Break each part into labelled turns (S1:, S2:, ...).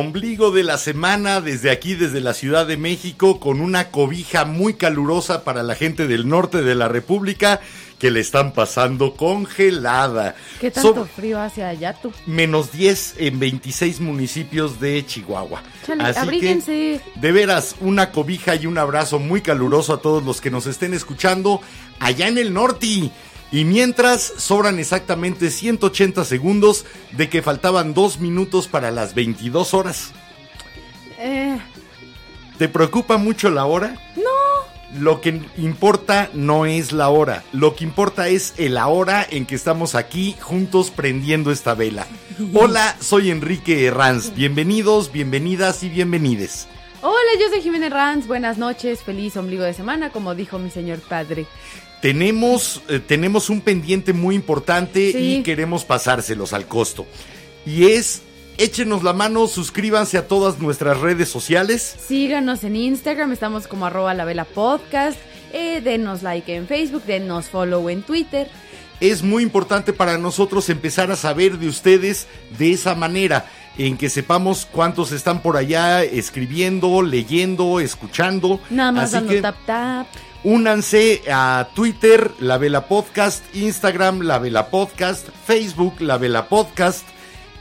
S1: Ombligo de la semana desde aquí, desde la Ciudad de México, con una cobija muy calurosa para la gente del norte de la República que le están pasando congelada.
S2: ¿Qué tanto frío hace allá tú?
S1: Menos 10 en 26 municipios de Chihuahua.
S2: Chale,
S1: Así
S2: abríguense.
S1: que, de veras, una cobija y un abrazo muy caluroso a todos los que nos estén escuchando allá en el norte. Y mientras sobran exactamente 180 segundos de que faltaban dos minutos para las 22 horas.
S2: Eh,
S1: ¿Te preocupa mucho la hora?
S2: no.
S1: Lo que importa no es la hora, lo que importa es el ahora en que estamos aquí juntos prendiendo esta vela. Hola, soy Enrique Herranz. Bienvenidos, bienvenidas y bienvenides.
S2: Hola, yo soy Jimena Herranz. Buenas noches, feliz ombligo de semana, como dijo mi señor padre.
S1: Tenemos, eh, tenemos un pendiente muy importante
S2: Sí.
S1: y queremos pasárselos al costo. Y es, échenos la mano, suscríbanse a todas nuestras redes sociales.
S2: Síganos en Instagram, estamos como arroba la vela podcast. Eh, denos like en Facebook, denos follow en Twitter.
S1: es muy importante para nosotros empezar a saber de ustedes de esa manera, en que sepamos cuántos están por allá escribiendo, leyendo, escuchando.
S2: Nada más
S1: Así
S2: dando
S1: que
S2: tap tap.
S1: Únanse a Twitter, La Vela Podcast, Instagram, La Vela Podcast, Facebook, La Vela Podcast.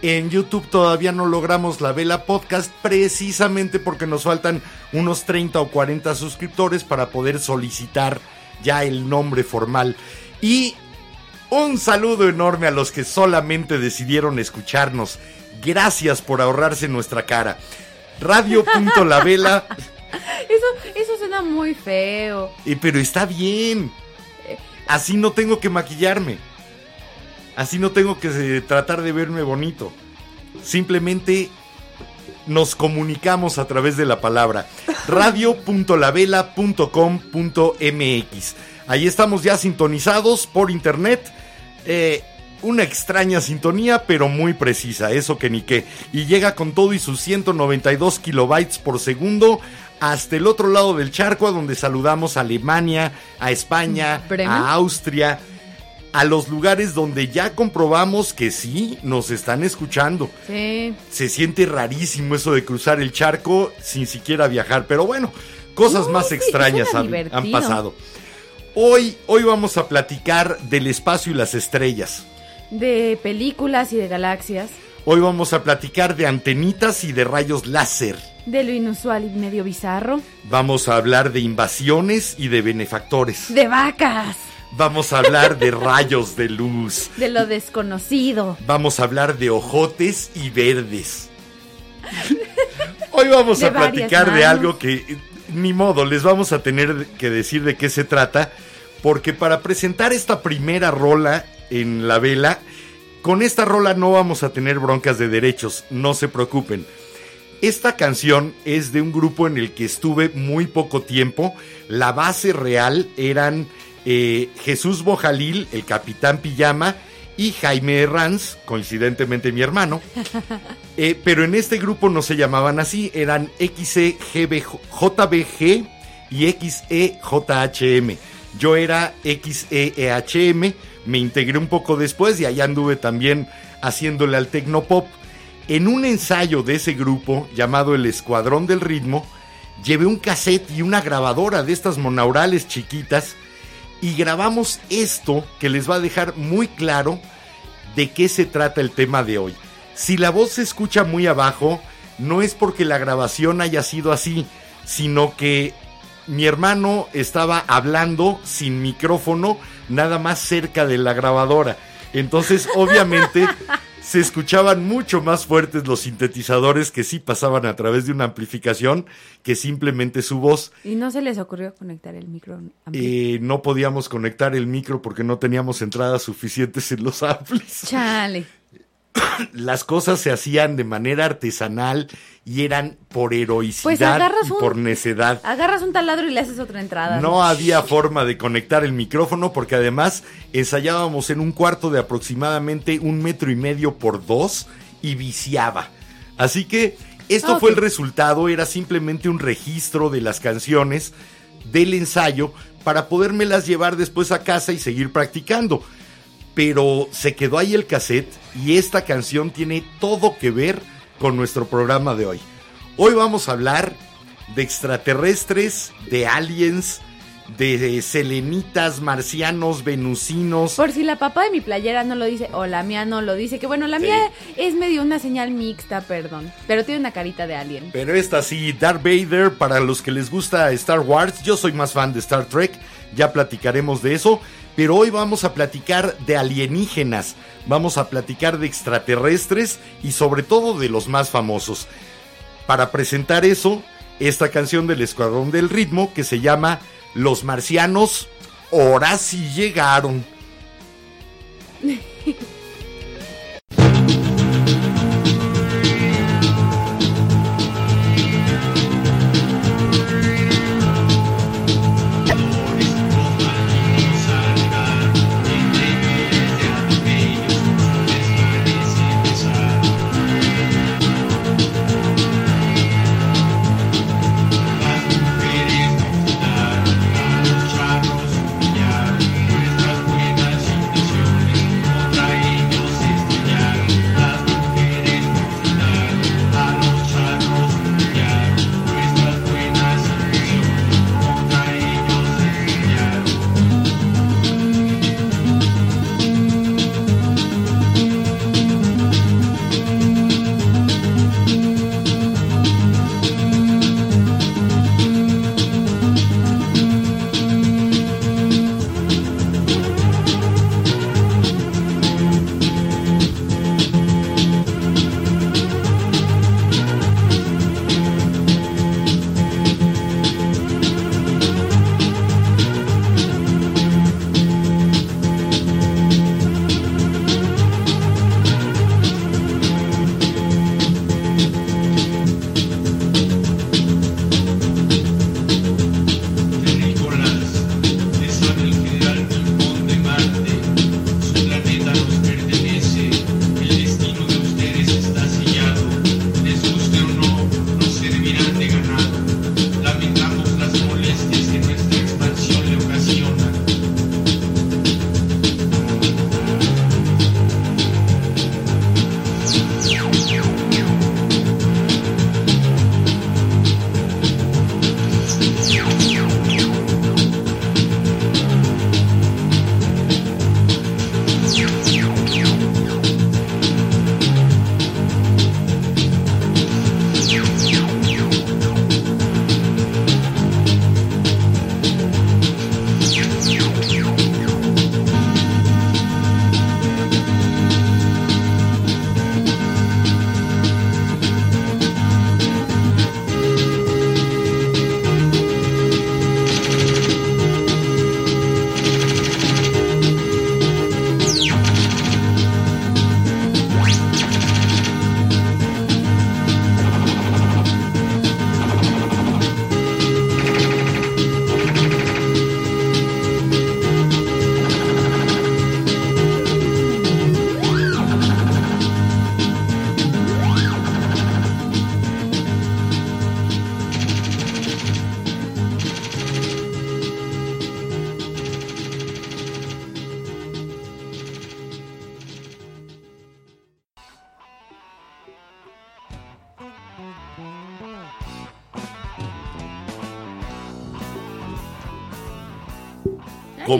S1: En YouTube todavía no logramos La Vela Podcast precisamente porque nos faltan unos 30 o 40 suscriptores para poder solicitar ya el nombre formal. Y un saludo enorme a los que solamente decidieron escucharnos. Gracias por ahorrarse nuestra cara. Radio.lavela,
S2: Eso, eso suena muy feo.
S1: eh, pero está bien. Así no tengo que maquillarme. Así no tengo que eh, tratar de verme bonito. Simplemente nos comunicamos a través de la palabra radio.lavela.com.mx. Ahí estamos ya sintonizados por internet. Eh, una extraña sintonía, pero muy precisa, eso que ni qué. Y llega con todo y sus 192 kilobytes por segundo hasta el otro lado del charco, a donde saludamos a Alemania, a España,
S2: Bremen.
S1: a Austria, a los lugares donde ya comprobamos que sí nos están escuchando.
S2: Sí.
S1: Se siente rarísimo eso de cruzar el charco sin siquiera viajar, pero bueno, cosas más extrañas han, han pasado. Hoy, hoy vamos a platicar del espacio y las estrellas.
S2: De películas y de galaxias.
S1: Hoy vamos a platicar de antenitas y de rayos láser.
S2: De lo inusual y medio bizarro.
S1: Vamos a hablar de invasiones y de benefactores.
S2: De vacas.
S1: Vamos a hablar de rayos de luz.
S2: De lo desconocido.
S1: Vamos a hablar de ojotes y verdes. Hoy vamos
S2: De
S1: a platicar de algo que ni modo, les vamos a tener que decir de qué se trata, porque para presentar esta primera rola en la vela, con esta rola no vamos a tener broncas de derechos, no se preocupen. Esta canción es de un grupo en el que estuve muy poco tiempo. La base real eran eh, Jesús Bojalil, el Capitán Pijama, y Jaime Herranz, coincidentemente mi hermano. Eh, pero en este grupo no se llamaban así, eran XEJBG y XEJHM. Yo era XEEHM, me integré un poco después y allá anduve también haciéndole al Tecnopop. En un ensayo de ese grupo llamado El Escuadrón del Ritmo, llevé un cassette y una grabadora de estas monaurales chiquitas y grabamos esto que les va a dejar muy claro de qué se trata el tema de hoy. Si la voz se escucha muy abajo, no es porque la grabación haya sido así, sino que mi hermano estaba hablando sin micrófono, nada más cerca de la grabadora. Entonces, obviamente, se escuchaban mucho más fuertes los sintetizadores que sí pasaban a través de una amplificación que simplemente su voz.
S2: ¿Y no se les ocurrió conectar el micro?
S1: Eh, no podíamos conectar el micro porque no teníamos entradas suficientes en los amplis.
S2: Chale.
S1: Las cosas se hacían de manera artesanal y eran por heroicidad
S2: Pues agarras
S1: y
S2: un-
S1: por necedad.
S2: Agarras un taladro y le haces otra entrada.
S1: No había forma de conectar el micrófono porque además ensayábamos en un cuarto de aproximadamente un metro y medio por dos y viciaba. Así que esto fue el resultado, era simplemente un registro de las canciones del ensayo para podérmelas llevar después a casa y seguir practicando. Pero se quedó ahí el cassette y esta canción tiene todo que ver con nuestro programa de hoy. Hoy vamos a hablar de extraterrestres, de aliens, de selenitas, marcianos, venusinos.
S2: Por si la papá de mi playera no lo dice, o la mía no lo dice, que bueno, la
S1: Sí.
S2: mía es medio una señal mixta, perdón, pero tiene una carita de alien.
S1: Pero esta sí, Darth Vader, para los que les gusta Star Wars, yo soy más fan de Star Trek, ya platicaremos de eso, pero hoy vamos a platicar de alienígenas, vamos a platicar de extraterrestres y sobre todo de los más famosos. Para presentar eso, esta canción del Escuadrón del Ritmo que se llama Los Marcianos, ahora sí llegaron.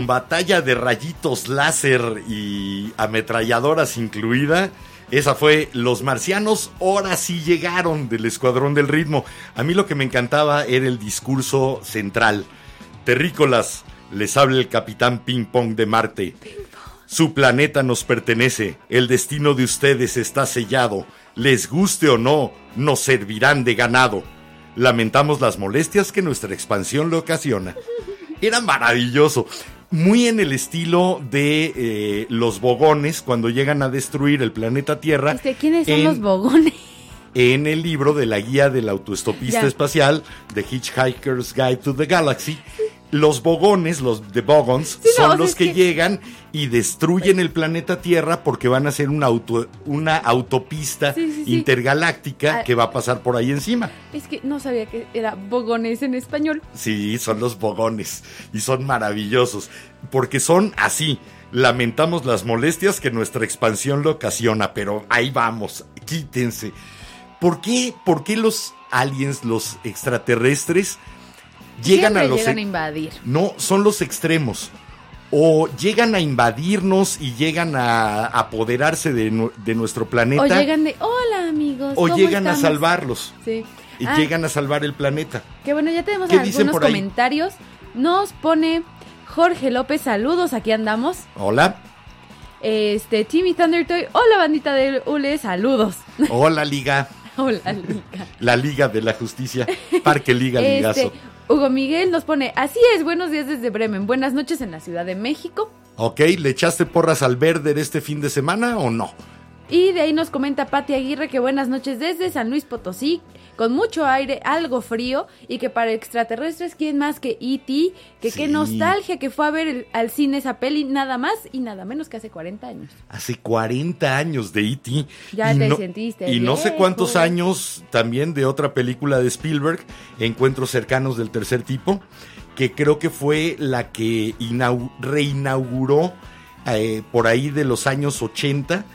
S1: batalla de rayitos láser y ametralladoras incluida. Esa fue Los Marcianos, ahora sí llegaron del Escuadrón del Ritmo. A mí lo que me encantaba era el discurso central. Terrícolas, les habla el capitán Ping Pong de Marte. Su planeta nos pertenece, el destino de ustedes está sellado. Les guste o no, nos servirán de ganado. Lamentamos las molestias que nuestra expansión le ocasiona. Era maravilloso. Muy en el estilo de eh, los bogones cuando llegan a destruir el planeta Tierra.
S2: Este, ¿Quiénes son
S1: en-
S2: los bogones?
S1: en el libro de la guía del autoestopista
S2: Ya.
S1: espacial, The Hitchhiker's Guide to the Galaxy. Los bogones, los de Bogons,
S2: Sí,
S1: son los que,
S2: que-
S1: llegan y destruyen el planeta Tierra porque van a hacer una, auto, una autopista
S2: Sí, sí, sí.
S1: intergaláctica
S2: Ah.
S1: que va a pasar por ahí encima.
S2: Es que no sabía que era bogones en español.
S1: Sí, son los bogones y son maravillosos porque son así. Lamentamos las molestias que nuestra expansión le ocasiona, pero ahí vamos, quítense. ¿Por qué, por qué los aliens, los extraterrestres, llegan
S2: Siempre
S1: a los...
S2: llegan a invadir.
S1: No, son los extremos. O llegan a invadirnos y llegan a apoderarse de, de nuestro planeta.
S2: O llegan de, hola amigos.
S1: o
S2: ¿cómo
S1: llegan a
S2: estamos?"
S1: salvarlos.
S2: Sí.
S1: Y
S2: Ah,
S1: llegan a salvar el planeta.
S2: Que bueno, ya tenemos
S1: ¿Qué dicen
S2: algunos comentarios. Nos pone Jorge López, saludos, aquí andamos.
S1: Hola.
S2: Este, Timmy Thundertoy, hola bandita del ULE, saludos.
S1: Hola, Liga.
S2: hola, Liga.
S1: La Liga de la Justicia. Parque Liga Ligazo.
S2: Hugo Miguel nos pone, así es, buenos días desde Bremen, buenas noches en la Ciudad de México.
S1: Ok, ¿le echaste porras al Verder este fin de semana o no?
S2: Y de ahí nos comenta Pati Aguirre que buenas noches desde San Luis Potosí, con mucho aire, algo frío, y que para extraterrestres, ¿quién más que E.T.? Que
S1: Sí.
S2: qué nostalgia que fue a ver el- al cine esa peli, nada más y nada menos que hace 40 años.
S1: Hace 40 años de E.T.
S2: Ya
S1: y
S2: te
S1: no,
S2: sentiste
S1: Y no sé cuántos años también de otra película de Spielberg, Encuentros cercanos del tercer tipo, que creo que fue la que inau- reinauguró eh, por ahí de los años 80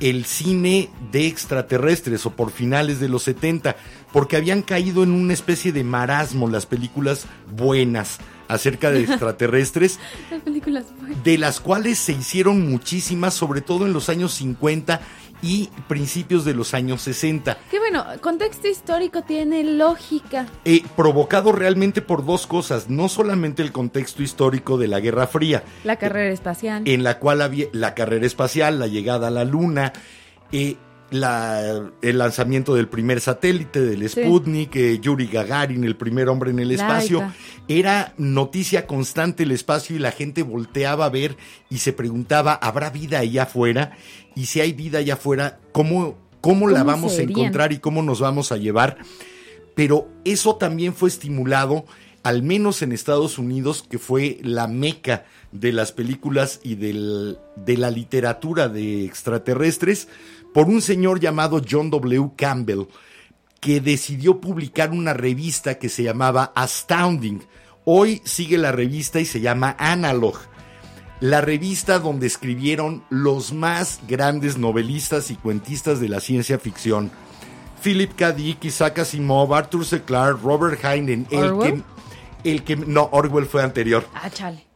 S1: el cine de extraterrestres o por finales de los 70, porque habían caído en una especie de marasmo las películas buenas acerca de extraterrestres
S2: Las películas buenas.
S1: de las cuales se hicieron muchísimas, sobre todo en los años 50 y principios de los años 60,
S2: Que bueno, contexto histórico tiene lógica.
S1: eh, provocado realmente por dos cosas, no solamente el contexto histórico de la Guerra Fría,
S2: La carrera espacial.
S1: en la cual había la carrera espacial, la llegada a la Luna, eh, la- el lanzamiento del primer satélite del
S2: Sí.
S1: Sputnik, eh, Yuri Gagarin, el primer hombre en el espacio. Era noticia constante el espacio y la gente volteaba a ver y se preguntaba, ¿habrá vida allá afuera? Y si hay vida allá afuera, ¿cómo, cómo la
S2: ¿Cómo
S1: vamos a encontrar y cómo nos vamos a llevar? Pero eso también fue estimulado, al menos en Estados Unidos, que fue la meca de las películas y del- de la literatura de extraterrestres, por un señor llamado John W. Campbell, que decidió publicar una revista que se llamaba Astounding. Hoy sigue la revista y se llama Analog. La revista donde escribieron los más grandes novelistas y cuentistas de la ciencia ficción. Philip K. Dick, Isaac Asimov, Arthur C. Clarke, Robert Heinlein, el que, el que... No, Orwell fue anterior
S2: Ah, chale.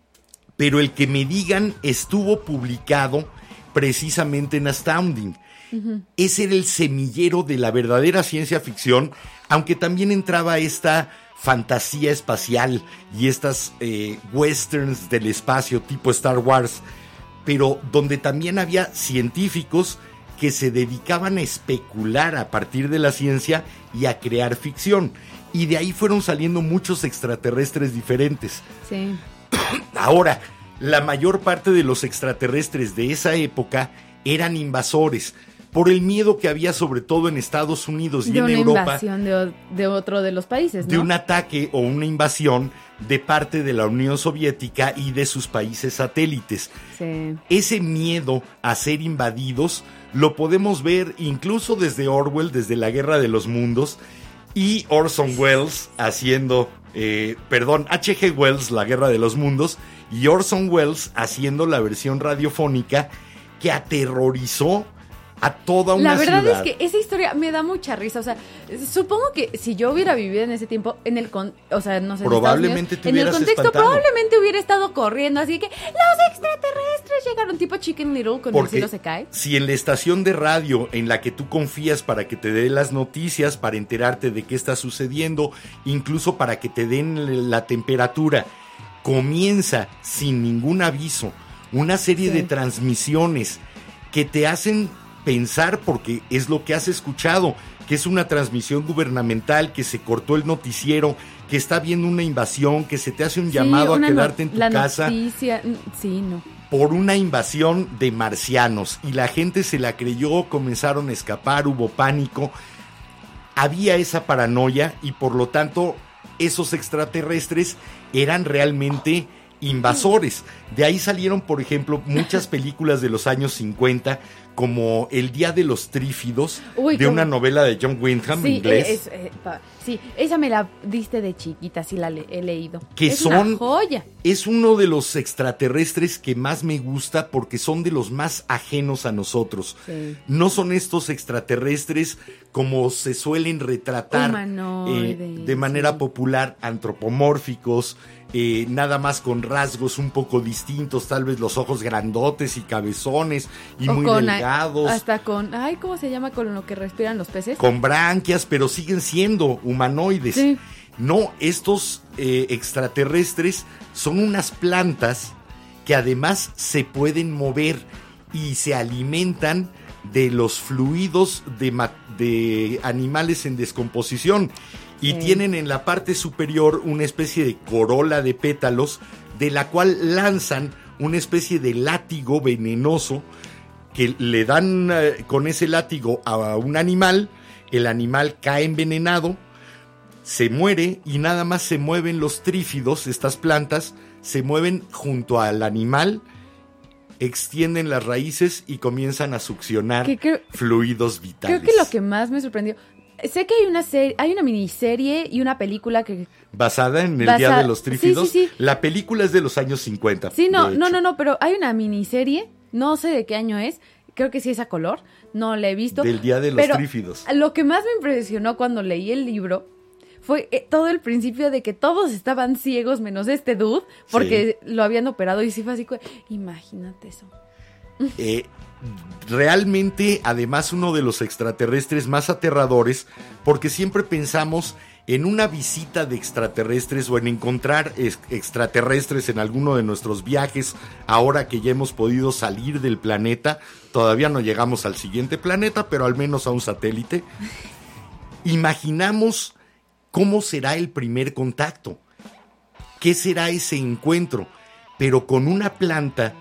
S1: pero el que me digan estuvo publicado precisamente en Astounding. Ese era el semillero de la verdadera ciencia ficción, aunque también entraba esta fantasía espacial y estas eh, westerns del espacio tipo Star Wars, pero donde también había científicos que se dedicaban a especular a partir de la ciencia y a crear ficción. Y de ahí fueron saliendo muchos extraterrestres diferentes.
S2: Sí.
S1: Ahora, la mayor parte de los extraterrestres de esa época eran invasores, por el miedo que había sobre todo en Estados Unidos y
S2: De
S1: en
S2: una
S1: Europa
S2: invasión de, otro de los países, ¿no?
S1: de un ataque o una invasión de parte de la Unión Soviética y de sus países satélites.
S2: Sí.
S1: Ese miedo a ser invadidos lo podemos ver incluso desde Orwell, desde la Guerra de los Mundos, y Orson Welles haciendo, eh, perdón, H.G. Wells, la Guerra de los Mundos, y Orson Welles haciendo la versión radiofónica que aterrorizó a toda una
S2: La verdad
S1: ciudad.
S2: es que esa historia me da mucha risa. O sea, supongo que si yo hubiera vivido en ese tiempo, en el con, o sea, no sé, en
S1: Probablemente te
S2: en el contexto,
S1: espantado.
S2: probablemente hubiera estado corriendo, así que los extraterrestres llegaron tipo Chicken Little con el
S1: Porque
S2: cielo se cae.
S1: si en la estación de radio en la que tú confías para que te dé las noticias, para enterarte de qué está sucediendo, incluso para que te den la temperatura, comienza sin ningún aviso una serie
S2: Sí.
S1: de transmisiones que te hacen pensar porque es lo que has escuchado, que es una transmisión gubernamental, que se cortó el noticiero, que está viendo una invasión, que se te hace un
S2: Sí,
S1: llamado a
S2: no-
S1: quedarte en tu
S2: la
S1: casa
S2: noticia, sí, no.
S1: por una invasión de marcianos y la gente se la creyó, comenzaron a escapar, hubo pánico, había esa paranoia y por lo tanto esos extraterrestres eran realmente invasores. De ahí salieron, por ejemplo, muchas películas de los años 50 como El Día de los Trífidos,
S2: Uy,
S1: de una novela de John Wyndham,
S2: Sí,
S1: inglés.
S2: es, pa- sí, esa me la diste de chiquita, sí la le- he leído.
S1: Que
S2: es
S1: son-
S2: una joya.
S1: Es uno de los extraterrestres que más me gusta porque son de los más ajenos a nosotros.
S2: Sí.
S1: No son estos extraterrestres como se suelen retratar eh, de manera
S2: sí.
S1: popular, antropomórficos, eh, nada más con rasgos un poco distintos, tal vez los ojos grandotes y cabezones y
S2: O
S1: muy
S2: con,
S1: delgados.
S2: Hasta con, ay, ¿cómo se llama con lo que respiran los peces?
S1: con branquias, pero siguen siendo humanoides.
S2: Sí.
S1: No, estos eh, extraterrestres son unas plantas que además se pueden mover y se alimentan de los fluidos de animales en descomposición. Y tienen en la parte superior una especie de corola de pétalos, de la cual lanzan una especie de látigo venenoso que le dan eh, con ese látigo a un animal, el animal cae envenenado, se muere y nada más se mueven los trífidos, estas plantas, se mueven junto al animal, extienden las raíces y comienzan a succionar
S2: creo-
S1: fluidos vitales.
S2: Creo que lo que más me sorprendió, sé que hay una serie, hay una miniserie y una película que
S1: Basada en el
S2: Basa-
S1: Día de los
S2: sí,
S1: Trífidos.
S2: sí, sí.
S1: La película es de los años 50.
S2: Sí, no, no, no, no, pero hay una miniserie, no sé de qué año es, creo que sí es a color, no la he visto.
S1: Del Día de los
S2: pero
S1: Trífidos.
S2: Lo que más me impresionó cuando leí el libro fue eh, todo el principio de que todos estaban ciegos menos este dude, porque lo habían operado y sí fue así, imagínate eso.
S1: Eh, realmente, además, uno de los extraterrestres más aterradores, porque siempre pensamos en una visita de extraterrestres o en encontrar ex- extraterrestres en alguno de nuestros viajes, ahora que ya hemos podido salir del planeta, todavía no llegamos al siguiente planeta, pero al menos a un satélite. Imaginamos cómo será el primer contacto, qué será ese encuentro, pero con una planta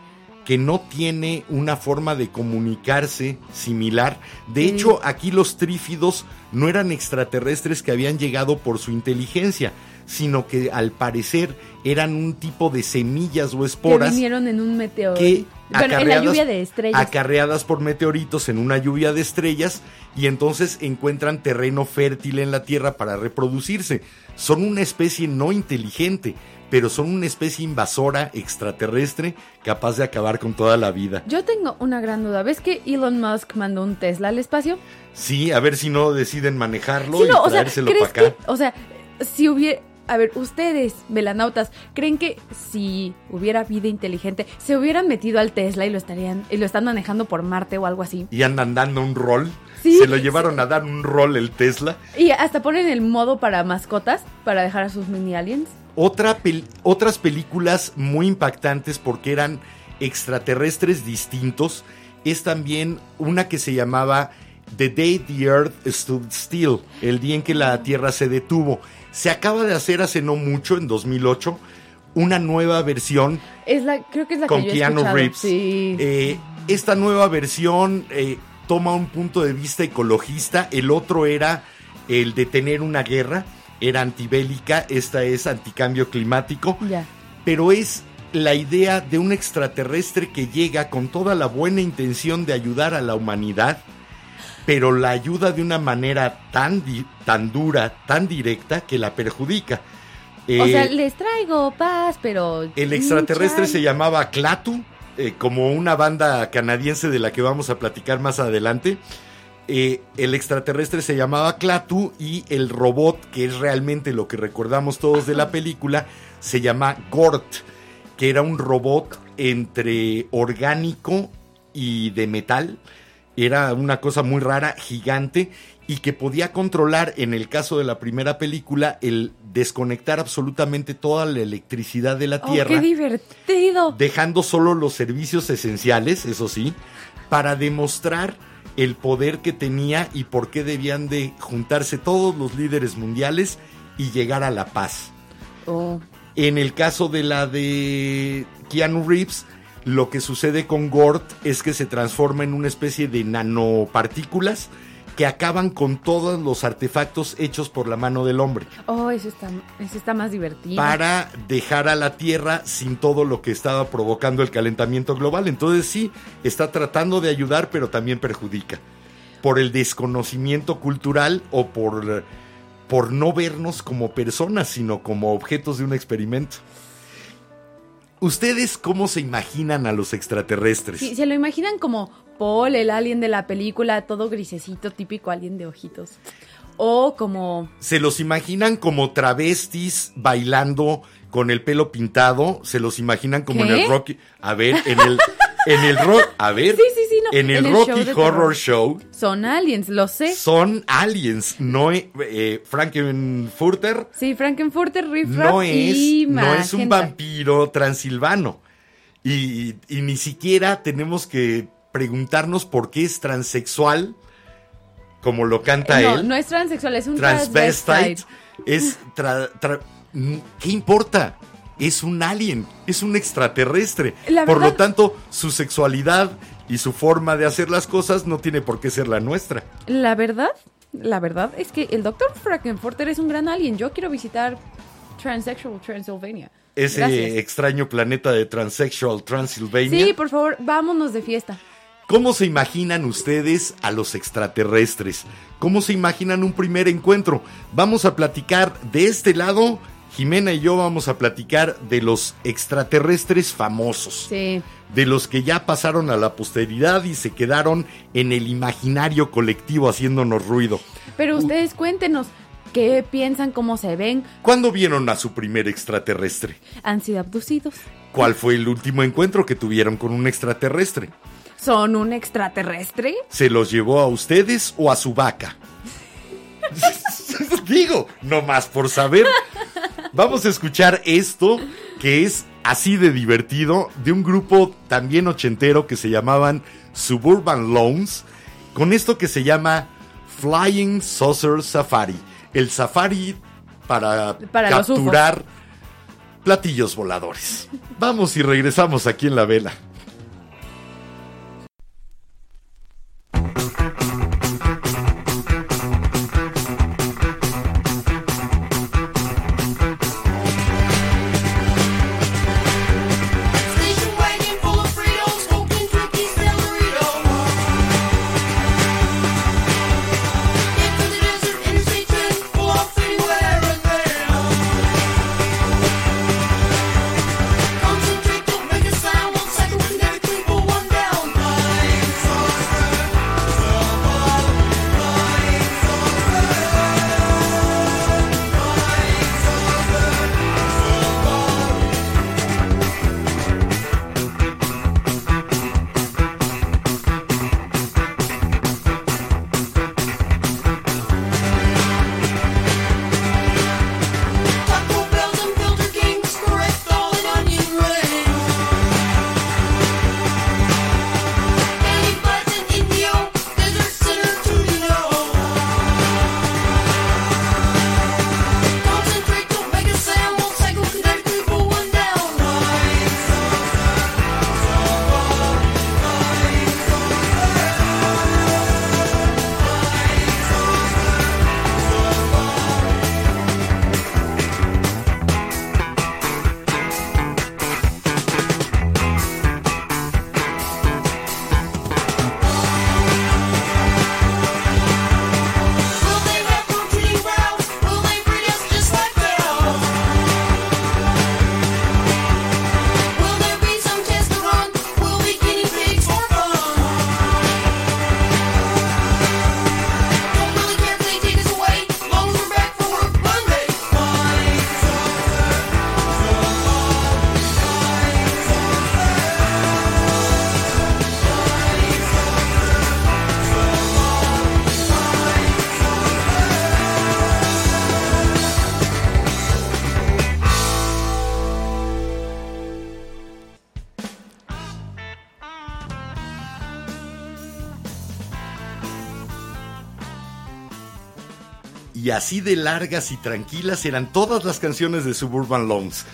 S1: que no tiene una forma de comunicarse similar. De
S2: Sí.
S1: hecho, aquí los trífidos no eran extraterrestres que habían llegado por su inteligencia, sino que al parecer eran un tipo de semillas o
S2: Que
S1: esporas
S2: vinieron en un meteoro.
S1: que
S2: en la lluvia de estrellas.
S1: acarreadas por meteoritos en una lluvia de estrellas y entonces encuentran terreno fértil en la Tierra para reproducirse. Son una especie no inteligente, pero son una especie invasora extraterrestre capaz de acabar con toda la vida.
S2: Yo tengo una gran duda. ¿Ves que Elon Musk mandó un Tesla al espacio?
S1: Sí, a ver si no deciden manejarlo
S2: Sí,
S1: y
S2: no,
S1: traérselo
S2: ¿crees
S1: para acá.
S2: que, o sea, si hubiera, a ver, ustedes, velanautas, ¿creen que si hubiera vida inteligente, se hubieran metido al Tesla y lo estarían, y lo están manejando por Marte o algo así?
S1: Y andan dando un rol.
S2: Sí,
S1: Se lo llevaron a dar un rol el Tesla.
S2: Y hasta ponen el modo para mascotas, para dejar a sus mini aliens.
S1: Otra pel- otras películas muy impactantes porque eran extraterrestres distintos es también una que se llamaba The Day the Earth Stood Still, el día en que la Tierra se detuvo. Se acaba de hacer hace no mucho, en 2008, una nueva versión
S2: Es la, creo que es la
S1: con
S2: que yo he
S1: Keanu. Reeves.
S2: Sí.
S1: Eh, esta nueva versión eh, toma un punto de vista ecologista. El otro era el de tener una guerra, era antibélica. Esta es anticambio climático. Pero es la idea de un extraterrestre que llega con toda la buena intención de ayudar a la humanidad, pero la ayuda de una manera tan, tan dura, tan directa, que la perjudica.
S2: o
S1: Eh,
S2: sea, les traigo paz, pero...
S1: el extraterrestre se llamaba Clatu, eh, como una banda canadiense de la que vamos a platicar más adelante. Eh, el extraterrestre se llamaba Clatu y el robot, que es realmente lo que recordamos todos de la película, se llama Gort, que era un robot entre orgánico y de metal. Era una cosa muy rara, gigante, y que podía controlar, en el caso de la primera película, el desconectar absolutamente toda la electricidad de la
S2: Oh,
S1: Tierra
S2: ¡Qué divertido!
S1: dejando solo los servicios esenciales, eso sí, para demostrar el poder que tenía y por qué debían de juntarse todos los líderes mundiales y llegar a la paz.
S2: Oh,
S1: En el caso de la de Keanu Reeves, lo que sucede con Gort es que se transforma en una especie de nanopartículas que acaban con todos los artefactos hechos por la mano del hombre
S2: oh, eso está, eso está más divertido.
S1: para dejar a la Tierra sin todo lo que estaba provocando el calentamiento global. Entonces sí, está tratando de ayudar, pero también perjudica. Por el desconocimiento cultural o por, por no vernos como personas, sino como objetos de un experimento. ¿Ustedes cómo se imaginan a los extraterrestres?
S2: Sí, se lo imaginan como Paul, el alien de la película, todo grisecito, típico alien de ojitos. O como...
S1: ¿Se los imaginan como travestis bailando con el pelo pintado? ¿Se los imaginan como en el Rocky? A ver, en el en el rock, a ver,
S2: Sí, sí, sí, no.
S1: en el
S2: En el
S1: Rocky Horror
S2: terror.
S1: Show
S2: Son aliens, lo sé.
S1: son aliens, no eh, eh, Frankenfurter
S2: Sí, Frankenfurter, Riff
S1: no es
S2: y
S1: no es un vampiro transilvano. Y, y ni siquiera tenemos que preguntarnos por qué es transexual como lo canta
S2: No,
S1: él.
S2: no es transexual, es un
S1: transvestite
S2: transvestite.
S1: es tra- tra- mm, ¿qué importa? Es un alien, es un extraterrestre. Por lo tanto, su sexualidad y su forma de hacer las cosas no tiene por qué ser la nuestra.
S2: La verdad, la verdad es que el doctor Frankenfurter es un gran alien. Yo quiero visitar Transsexual Transylvania.
S1: Ese
S2: Gracias.
S1: extraño planeta de Transsexual Transylvania.
S2: Sí, por favor, vámonos de fiesta.
S1: ¿Cómo se imaginan ustedes a los extraterrestres? ¿Cómo se imaginan un primer encuentro? Vamos a platicar de este lado. Jimena y yo vamos a platicar de los extraterrestres famosos.
S2: Sí.
S1: de los que ya pasaron a la posteridad y se quedaron en el imaginario colectivo haciéndonos ruido.
S2: Pero ustedes cuéntenos, ¿qué piensan, cómo se ven?
S1: ¿Cuándo vieron a su primer extraterrestre?
S2: ¿Han sido abducidos?
S1: ¿Cuál fue el último encuentro que tuvieron con un extraterrestre?
S2: ¿Son un extraterrestre?
S1: ¿Se los llevó a ustedes o a su vaca? Digo, no más por saber. Vamos a escuchar esto que es así de divertido de un grupo también ochentero que se llamaban Suburban Loans con esto que se llama Flying Saucer Safari. El safari para, capturar platillos voladores. Vamos y regresamos aquí en la vela. Así de largas y tranquilas eran todas las canciones de Suburban Loans.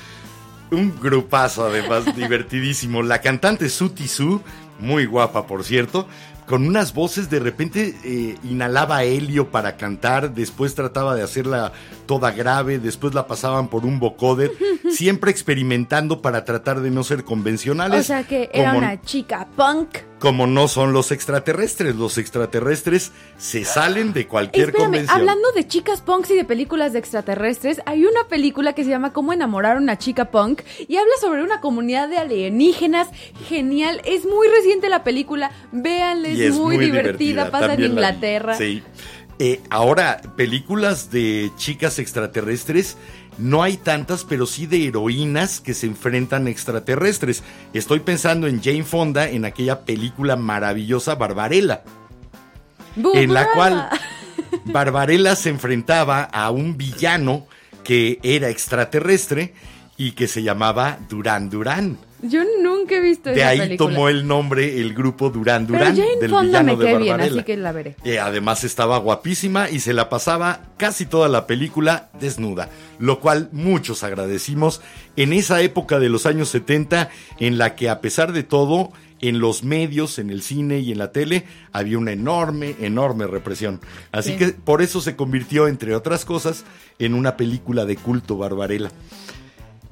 S1: Un grupazo además divertidísimo. La cantante Suti Su, muy guapa por cierto, con unas voces de repente eh, inhalaba helio para cantar, después trataba de hacerla toda grave, después la pasaban por un vocoder, siempre experimentando para tratar de no ser convencionales.
S2: O sea que era
S1: como-
S2: una chica punk.
S1: Como no son los extraterrestres. Los extraterrestres se salen de cualquier
S2: Espérame,
S1: convención.
S2: hablando de chicas punks y de películas de extraterrestres, hay una película que se llama Cómo enamorar a una chica punk y habla sobre una comunidad de alienígenas. Genial, es muy reciente la película, véanla, es, muy, divertida, pasa en
S1: la.
S2: Inglaterra.
S1: Sí. Eh, ahora, películas de chicas extraterrestres, no hay tantas, pero sí de heroínas que se enfrentan a extraterrestres. Estoy pensando en Jane Fonda, en aquella película maravillosa Barbarella, en la cual Barbarella se enfrentaba a un villano que era extraterrestre y que se llamaba Durán Durán.
S2: Yo nunca he visto
S1: De
S2: esa
S1: ahí
S2: película.
S1: tomó el nombre el grupo Durán
S2: Jane
S1: del
S2: Fonda
S1: villano
S2: me
S1: de
S2: cae bien,
S1: Barbarella.
S2: así que la veré.
S1: Eh, además estaba guapísima y se la pasaba casi toda la película desnuda, lo cual muchos agradecimos en esa época de los años 70 en la que a pesar de todo en los medios, en el cine y en la tele había una enorme, enorme represión. Así
S2: Sí.
S1: que por eso se convirtió, entre otras cosas, en una película de culto Barbarella.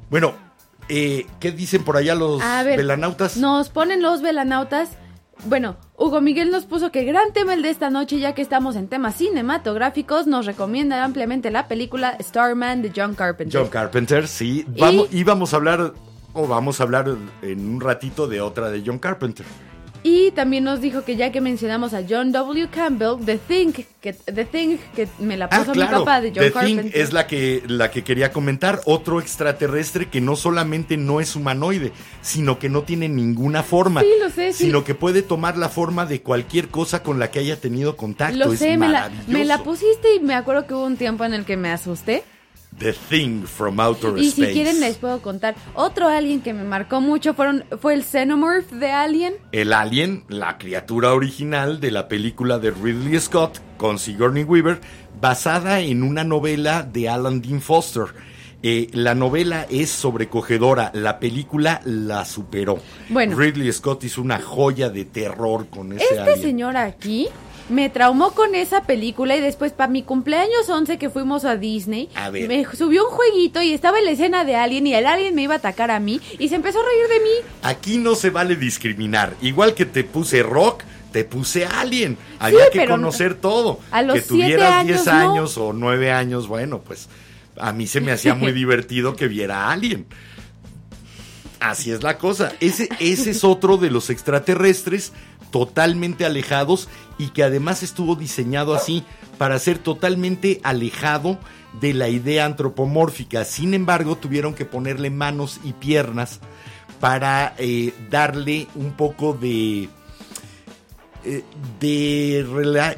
S1: Bueno, eh, ¿qué dicen por allá los
S2: A ver,
S1: velanautas?
S2: Nos ponen los velanautas. Bueno, Hugo Miguel nos puso que gran tema el de esta noche, ya que estamos en temas cinematográficos. Nos recomienda ampliamente la película Starman de John Carpenter.
S1: John Carpenter, sí. Vamos, íbamos a hablar, o vamos a hablar en un ratito de otra de John Carpenter.
S2: Y también nos dijo que ya que mencionamos a John W. Campbell, The Thing, que, The Thing, que me la puso
S1: Ah, claro.
S2: mi papá de John
S1: The
S2: Carpenter.
S1: Thing es la que, la que quería comentar. Otro extraterrestre que no solamente no es humanoide, sino que no tiene ninguna forma.
S2: Sí, lo sé, sí.
S1: Sino que puede tomar la forma de cualquier cosa con la que haya tenido contacto.
S2: Lo
S1: es
S2: sé, me la,
S1: maravilloso.
S2: me la pusiste y me acuerdo que hubo un tiempo en el que me asusté.
S1: The Thing from Outer
S2: Y
S1: Space.
S2: si quieren les puedo contar. Otro alien que me marcó mucho fueron, fue el Xenomorph de Alien.
S1: El alien, la criatura original de la película de Ridley Scott con Sigourney Weaver, basada en una novela de Alan Dean Foster. Eh, la novela es sobrecogedora, la película la superó.
S2: Bueno.
S1: Ridley Scott hizo una joya de terror con ese
S2: Este
S1: alien.
S2: señor aquí me traumó con esa película y después para mi cumpleaños 11 que fuimos a Disney,
S1: A ver.
S2: me subió un jueguito y estaba en la escena de Alien y el Alien me iba a atacar a mí y se empezó a reír de mí.
S1: Aquí no se vale discriminar. Igual que te puse rock, te puse alien. Había que conocer todo.
S2: a los
S1: que tuvieras
S2: años,
S1: 10
S2: no.
S1: años o 9 años, bueno, pues a mí se me hacía muy divertido que viera alien. Así es la cosa. Ese, ese es otro de los extraterrestres totalmente alejados y que además estuvo diseñado así para ser totalmente alejado de la idea antropomórfica. Sin embargo, tuvieron que ponerle manos y piernas para eh, darle un poco de eh, de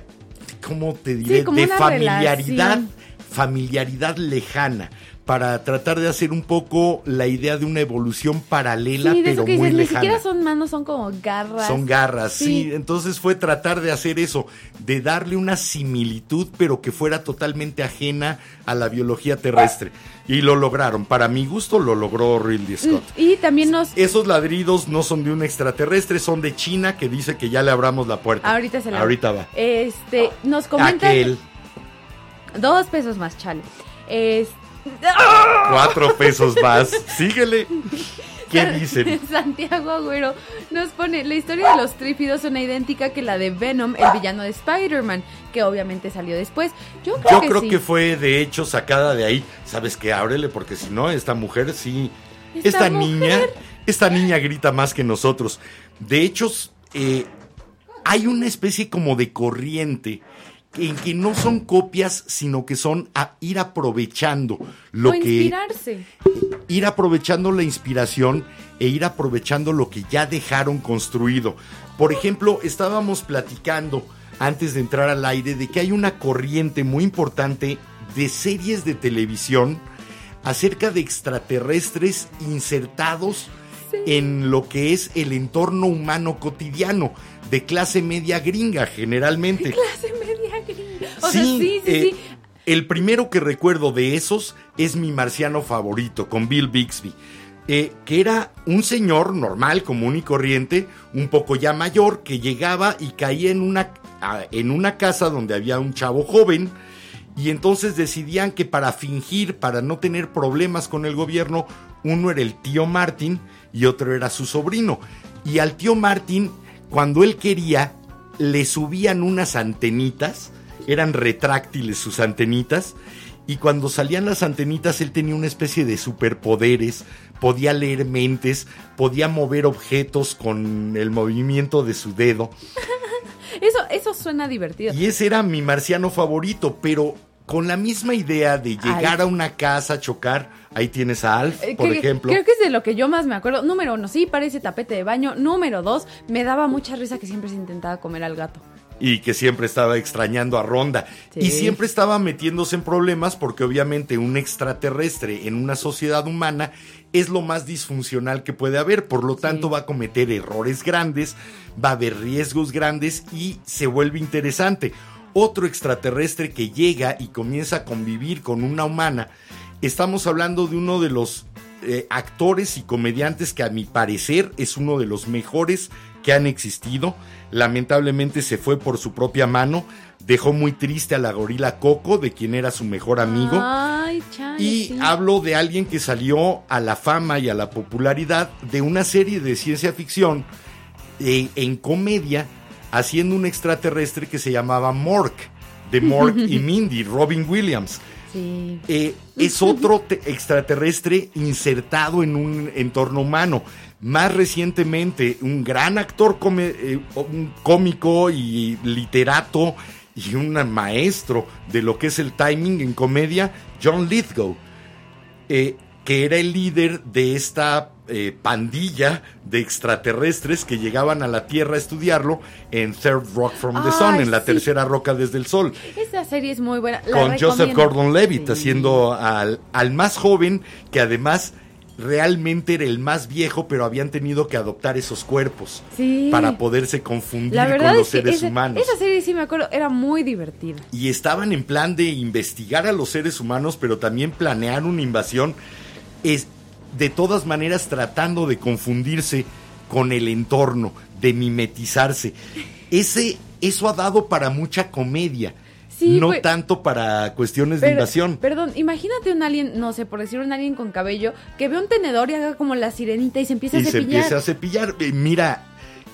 S1: ¿cómo te diré? de familiaridad,
S2: relación.
S1: familiaridad lejana para tratar de hacer un poco la idea de una evolución paralela
S2: Sí, de
S1: pero
S2: eso que
S1: muy
S2: dices, ni
S1: lejana.
S2: siquiera son manos, son como garras.
S1: Son garras, sí.
S2: Sí.
S1: Entonces fue tratar de hacer eso, de darle una similitud, pero que fuera totalmente ajena a la biología terrestre. Y lo lograron. Para mi gusto lo logró Ridley Scott.
S2: Y también nos...
S1: Esos ladridos no son de un extraterrestre, son de China que dice que ya le abramos la puerta.
S2: Ahorita se la...
S1: Ahorita va.
S2: Este, nos comentan...
S1: Aquel,
S2: Dos pesos más, chale. Es...
S1: cuatro pesos más. Síguele. ¿Qué dicen?
S2: Santiago Agüero nos pone la historia de los trífidos suena idéntica que la de Venom, el villano de Spider-Man, que obviamente salió después. Yo creo
S1: Yo
S2: que
S1: creo
S2: sí.
S1: que fue de hecho sacada de ahí. ¿Sabes qué? Ábrele, porque si no, esta mujer sí.
S2: Esta
S1: Esta,
S2: mujer.
S1: niña, esta niña grita más que nosotros. De hecho, eh, hay una especie como de corriente en que no son copias, sino que son a ir aprovechando lo
S2: o
S1: que
S2: inspirarse.
S1: ir aprovechando la inspiración e ir aprovechando lo que ya dejaron construido. Por ejemplo, estábamos platicando antes de entrar al aire de que hay una corriente muy importante de series de televisión acerca de extraterrestres insertados en lo que es el entorno humano cotidiano de clase media gringa generalmente.
S2: Clase media. O sea,
S1: Sí,
S2: sí,
S1: eh,
S2: sí.
S1: El primero que recuerdo de esos es mi marciano favorito, con Bill Bixby. eh, que era un señor normal, común y corriente, un poco ya mayor, que llegaba y caía en una, en una casa donde había un chavo joven, y entonces decidían que para fingir, para no tener problemas con el gobierno, uno era el tío Martin y otro era su sobrino. Y al tío Martin, cuando él quería, le subían unas antenitas, eran retráctiles sus antenitas, y cuando salían las antenitas él tenía una especie de superpoderes, podía leer mentes, podía mover objetos con el movimiento de su dedo.
S2: Eso, eso suena divertido.
S1: Y ese era mi marciano favorito, pero con la misma idea de llegar a una casa, chocar, ahí tienes a Alf,
S2: Eh,
S1: por
S2: que-
S1: ejemplo.
S2: Creo que es de lo que yo más me acuerdo. Número uno, sí, parece tapete de baño. Número dos, me daba mucha risa que siempre se intentaba comer al gato.
S1: Y que siempre estaba extrañando a Ronda.
S2: Sí.
S1: Y siempre estaba metiéndose en problemas porque obviamente un extraterrestre en una sociedad humana es lo más disfuncional que puede haber. Por lo tanto, va a cometer errores grandes, va a haber riesgos grandes y se vuelve interesante. Otro extraterrestre que llega y comienza a convivir con una humana. Estamos hablando de uno de los eh, actores y comediantes que a mi parecer es uno de los mejores que han existido. Lamentablemente se fue por su propia mano. Dejó muy triste a la gorila Coco, de quien era su mejor amigo.
S2: Ay, chale,
S1: Y
S2: sí.
S1: hablo de alguien que salió a la fama y a la popularidad de una serie de ciencia ficción eh, en comedia, haciendo un extraterrestre que se llamaba Mork, de Mork y Mindy, Robin Williams.
S2: Sí.
S1: Eh, es otro te- extraterrestre insertado en un entorno humano. Más recientemente, un gran actor come- eh, un cómico y literato y un maestro de lo que es el timing en comedia, John Lithgow, eh, que era el líder de esta eh, pandilla de extraterrestres que llegaban a la Tierra a estudiarlo en Third Rock from the Sun,
S2: Ay,
S1: en la
S2: sí.
S1: tercera roca desde el Sol
S2: Esa serie es muy buena. la
S1: con Joseph
S2: recomiendo.
S1: Gordon-Levitt
S2: Sí.
S1: haciendo al, al más joven que además realmente era el más viejo pero habían tenido que adoptar esos cuerpos
S2: Sí.
S1: para poderse confundir
S2: La
S1: con los
S2: es que
S1: seres humanos
S2: esa serie sí me acuerdo, era muy divertida.
S1: y estaban en plan de investigar a los seres humanos pero también planear una invasión es de todas maneras tratando de confundirse con el entorno de mimetizarse ese eso ha dado para mucha comedia
S2: Sí,
S1: no tanto para cuestiones de invasión
S2: Perdón, imagínate un alien, no sé, por decir un alien con cabello, que ve un tenedor y haga como la sirenita y se empieza
S1: y
S2: a
S1: se
S2: cepillar.
S1: empieza a cepillar. Eh, Mira,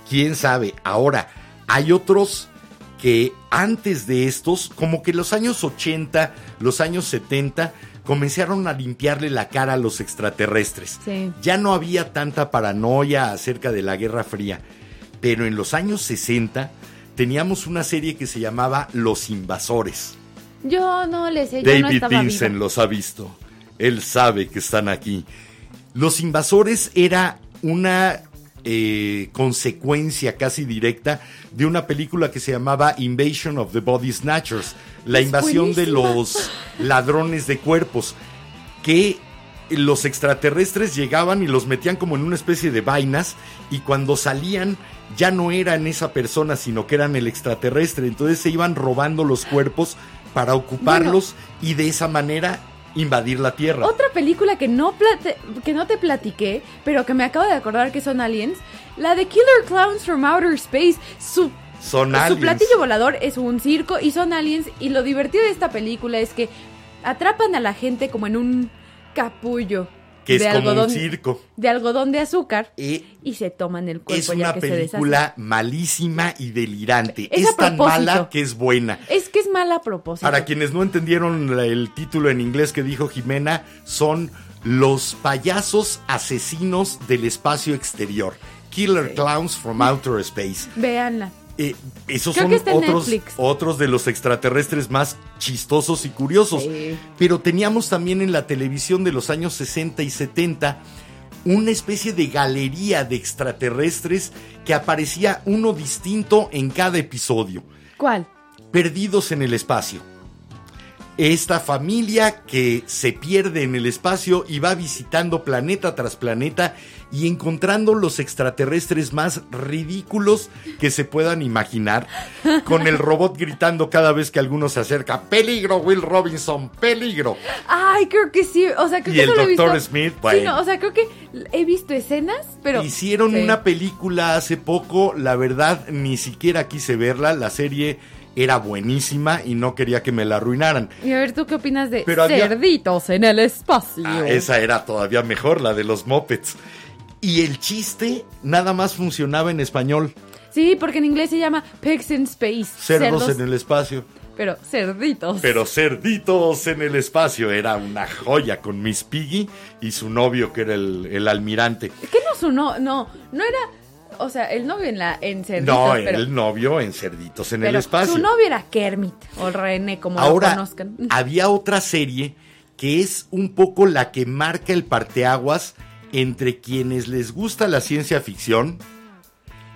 S1: quién sabe. Ahora, hay otros que antes de estos, como que los años 80, los años 70, comenzaron a limpiarle la cara a los extraterrestres.
S2: Sí.
S1: Ya no había tanta paranoia acerca de la Guerra Fría. Pero en los años 60 teníamos una serie que se llamaba Los Invasores.
S2: Yo no le sé, yo no
S1: David
S2: estaba
S1: Vincent
S2: viva.
S1: los ha visto. Él sabe que están aquí. Los invasores era una eh, consecuencia casi directa de una película que se llamaba Invasion of the Body Snatchers, la
S2: Es
S1: invasión de los ladrones de cuerpos, que los extraterrestres llegaban y los metían como en una especie de vainas y cuando salían ya no eran esa persona, sino que eran el extraterrestre. Entonces se iban robando los cuerpos para ocuparlos y de esa manera invadir la Tierra.
S2: Otra película que no, plate- que no te platiqué, pero que me acabo de acordar que son aliens, la de Killer Clowns from Outer Space. Su,
S1: Son
S2: su platillo volador es un circo y son aliens. Y lo divertido de esta película es que atrapan a la gente como en un capullo
S1: que es
S2: de
S1: como
S2: algodón,
S1: un circo.
S2: de algodón de azúcar
S1: Eh,
S2: y se toman el cuerpo
S1: es
S2: ya
S1: una
S2: se
S1: película malísima y delirante.
S2: Es
S1: Es, tan mala que es buena.
S2: Es que es mala a propósito.
S1: Para quienes no entendieron el título en inglés que dijo Jimena, son Los payasos asesinos del espacio exterior. Killer Clowns from Outer Space.
S2: Véanla.
S1: Eh, esos
S2: Creo
S1: son otros, otros de los extraterrestres más chistosos y curiosos.
S2: Sí.
S1: Pero teníamos también en la televisión de los años 60 y 70 una especie de galería de extraterrestres que aparecía uno distinto en cada episodio
S2: ¿Cuál?
S1: perdidos en el espacio. Esta familia que se pierde en el espacio y va visitando planeta tras planeta y encontrando los extraterrestres más ridículos que se puedan imaginar, con el robot gritando cada vez que alguno se acerca, peligro Will Robinson, peligro.
S2: Ay, creo que sí. O sea, creo
S1: Y
S2: que
S1: el
S2: he
S1: Dr.
S2: visto-
S1: Smith,
S2: Sí,
S1: bueno.
S2: no, o sea, creo que he visto escenas, pero.
S1: Hicieron
S2: Sí.
S1: una película hace poco, la verdad ni siquiera quise verla, la serie era buenísima y no quería que me la arruinaran.
S2: Y a ver, ¿tú qué opinas de
S1: Pero había-
S2: cerditos en el espacio?
S1: Ah, esa era todavía mejor, la de los mopeds. Y el chiste nada más funcionaba en español.
S2: Sí, porque en inglés se llama Pigs in Space.
S1: Cerdos en el espacio.
S2: Pero cerditos.
S1: Pero cerditos en el espacio era una joya con Miss Piggy y su novio que era el, el almirante.
S2: ¿Qué no sonó? No, no era. O sea, el novio en la en cerditos.
S1: No,
S2: pero,
S1: el novio en cerditos en el espacio.
S2: Su novio era Kermit o René, como lo conozcan.
S1: había otra serie que es un poco la que marca el parteaguas entre quienes les gusta la ciencia ficción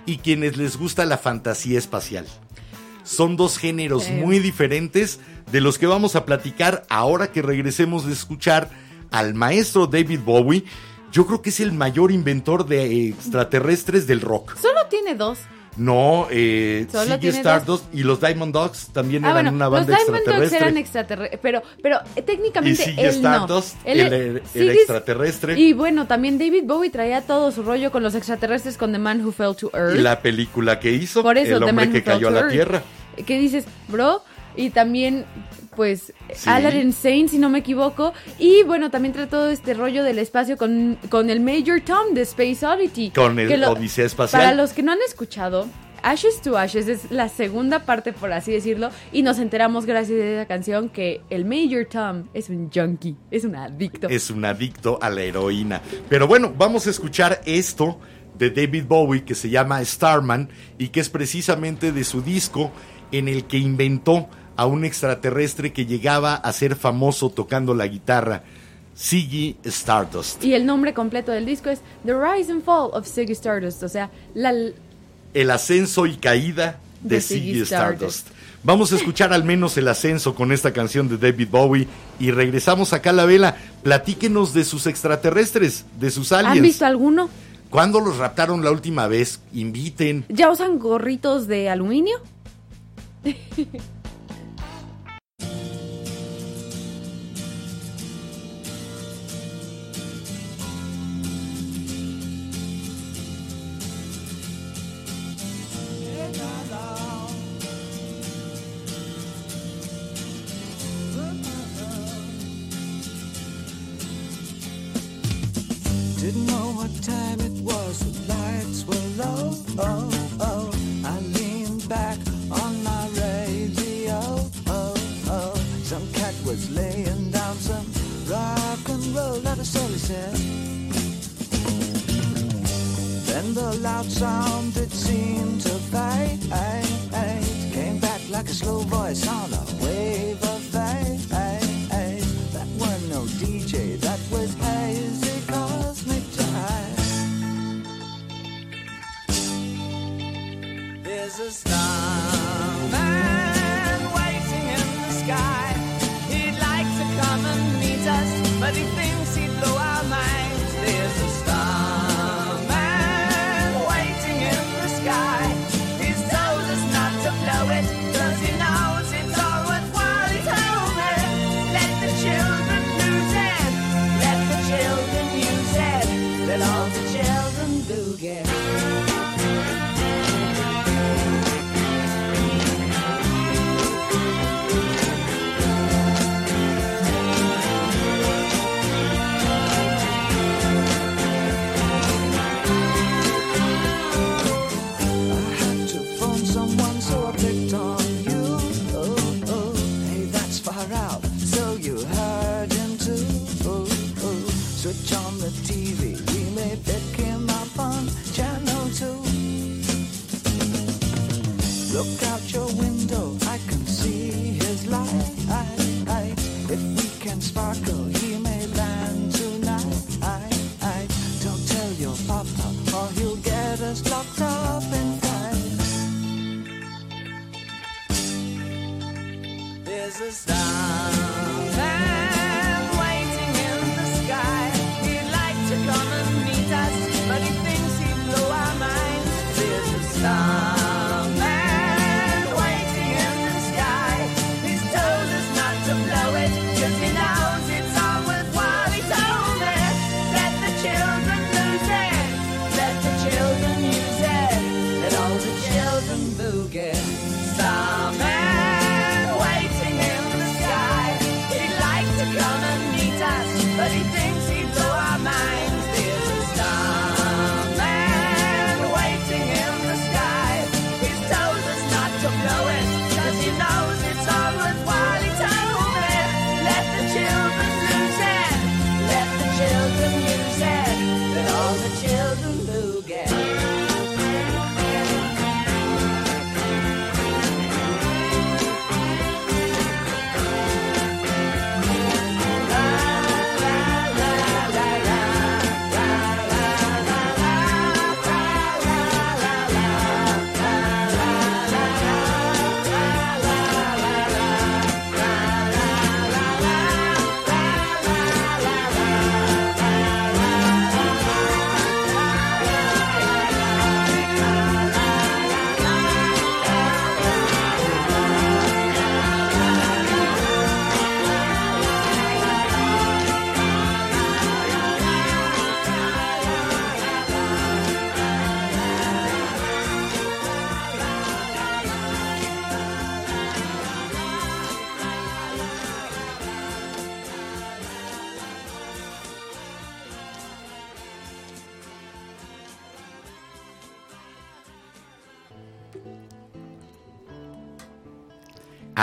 S1: y quienes les gusta la fantasía espacial. Son dos géneros
S2: Sí.
S1: muy diferentes de los que vamos a platicar ahora que regresemos de escuchar al maestro David Bowie. Yo creo que es el mayor inventor de extraterrestres del rock.
S2: Solo tiene dos.
S1: No, eh,
S2: tiene
S1: Stardust y los Diamond Dogs también
S2: Ah,
S1: eran
S2: bueno,
S1: una
S2: los
S1: banda
S2: Diamond Dogs
S1: extraterrestre.
S2: eran extraterrestres, pero, pero eh,
S1: Y
S2: técnicamente
S1: Ziggy
S2: él
S1: Stardust,
S2: no.
S1: él
S2: Ziggy-
S1: extraterrestre.
S2: Y bueno, también David Bowie traía todo su rollo con los extraterrestres con The Man Who Fell to Earth.
S1: Y la película que hizo,
S2: Por eso,
S1: el hombre que cayó a la
S2: Earth.
S1: Tierra.
S2: ¿Qué dices, bro? Y también, pues,
S1: Sí.
S2: Aladdin Sane, si no me equivoco. Y bueno, también trató este rollo del espacio con, con el Major Tom de Space Oddity.
S1: Con el
S2: Que lo-
S1: Odisea Espacial.
S2: Para los que no han escuchado, Ashes to Ashes es la segunda parte, por así decirlo. Y nos enteramos gracias a esa canción que el Major Tom es un junkie, es un adicto.
S1: Es un adicto a la heroína. Pero bueno, vamos a escuchar esto de David Bowie que se llama Starman y que es precisamente de su disco en el que inventó a un extraterrestre que llegaba a ser famoso tocando la guitarra, Ziggy Stardust.
S2: Y el nombre completo del disco es The Rise and Fall of Ziggy Stardust. O sea, la,
S1: El ascenso y caída de, Ziggy Stardust. Vamos a escuchar al menos el ascenso con esta canción de David Bowie y regresamos acá a la vela. Platíquenos de sus extraterrestres, de sus aliens.
S2: ¿Han visto alguno?
S1: ¿Cuándo los raptaron la última vez? Inviten.
S2: ¿Ya usan gorritos de aluminio?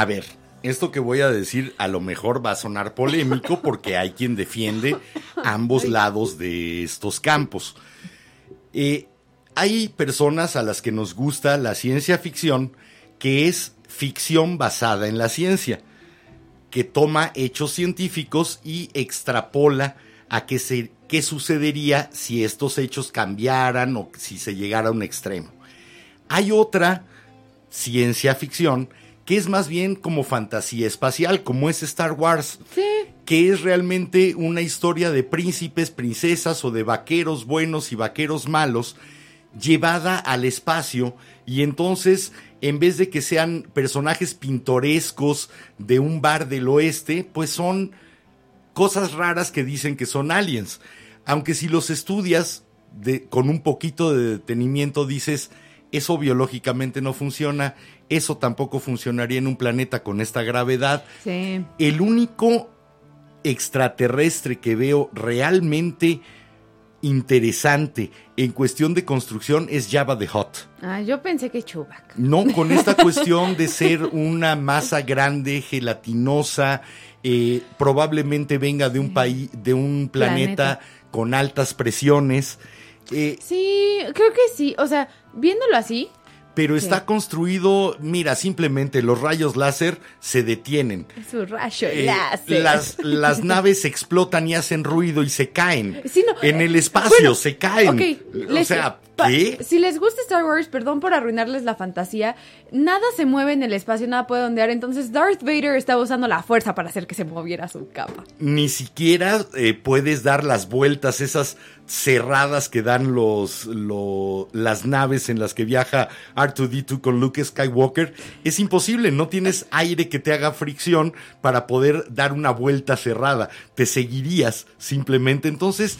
S3: A
S1: ver, esto que voy a decir a lo mejor va a sonar polémico porque hay quien defiende ambos lados de estos campos. Eh, hay personas a las que nos gusta la ciencia ficción que es ficción basada en la ciencia, que toma hechos científicos y extrapola a qué, se, qué sucedería si estos hechos cambiaran o si se llegara a un extremo. Hay otra ciencia ficción que es más bien como fantasía espacial, como es Star Wars,
S2: Sí.
S1: que es realmente una historia de príncipes, princesas o de vaqueros buenos y vaqueros malos llevada al espacio y entonces en vez de que sean personajes pintorescos de un bar del oeste, pues son cosas raras que dicen que son aliens. Aunque si los estudias de- con un poquito de detenimiento dices, eso biológicamente no funciona, eso tampoco funcionaría en un planeta con esta gravedad.
S2: Sí.
S1: El único extraterrestre que veo realmente interesante en cuestión de construcción es Java the Hutt.
S2: Ah, yo pensé que Chewbacca.
S1: No, con esta cuestión de ser una masa grande, gelatinosa, eh, probablemente venga de un país, de un planeta,
S2: Planeta.
S1: con altas presiones, eh,
S2: Sí, creo que sí. O sea, viéndolo así,
S1: pero está construido, mira, simplemente los rayos láser se detienen.
S2: rayo
S1: Eh,
S2: láser.
S1: las, las naves explotan y hacen ruido y se caen.
S2: Sí, no,
S1: en
S2: eh,
S1: el espacio
S2: bueno,
S1: se caen. o sea,
S2: Si les gusta Star Wars, perdón por arruinarles la fantasía, nada se mueve en el espacio, nada puede ondear, entonces Darth Vader estaba usando la fuerza para hacer que se moviera su capa.
S1: Ni siquiera eh, puedes dar las vueltas, esas cerradas que dan los, lo- las naves en las que viaja R2D2 con Luke Skywalker. Es imposible, no tienes aire que te haga fricción para poder dar una vuelta cerrada. Te seguirías simplemente. Entonces,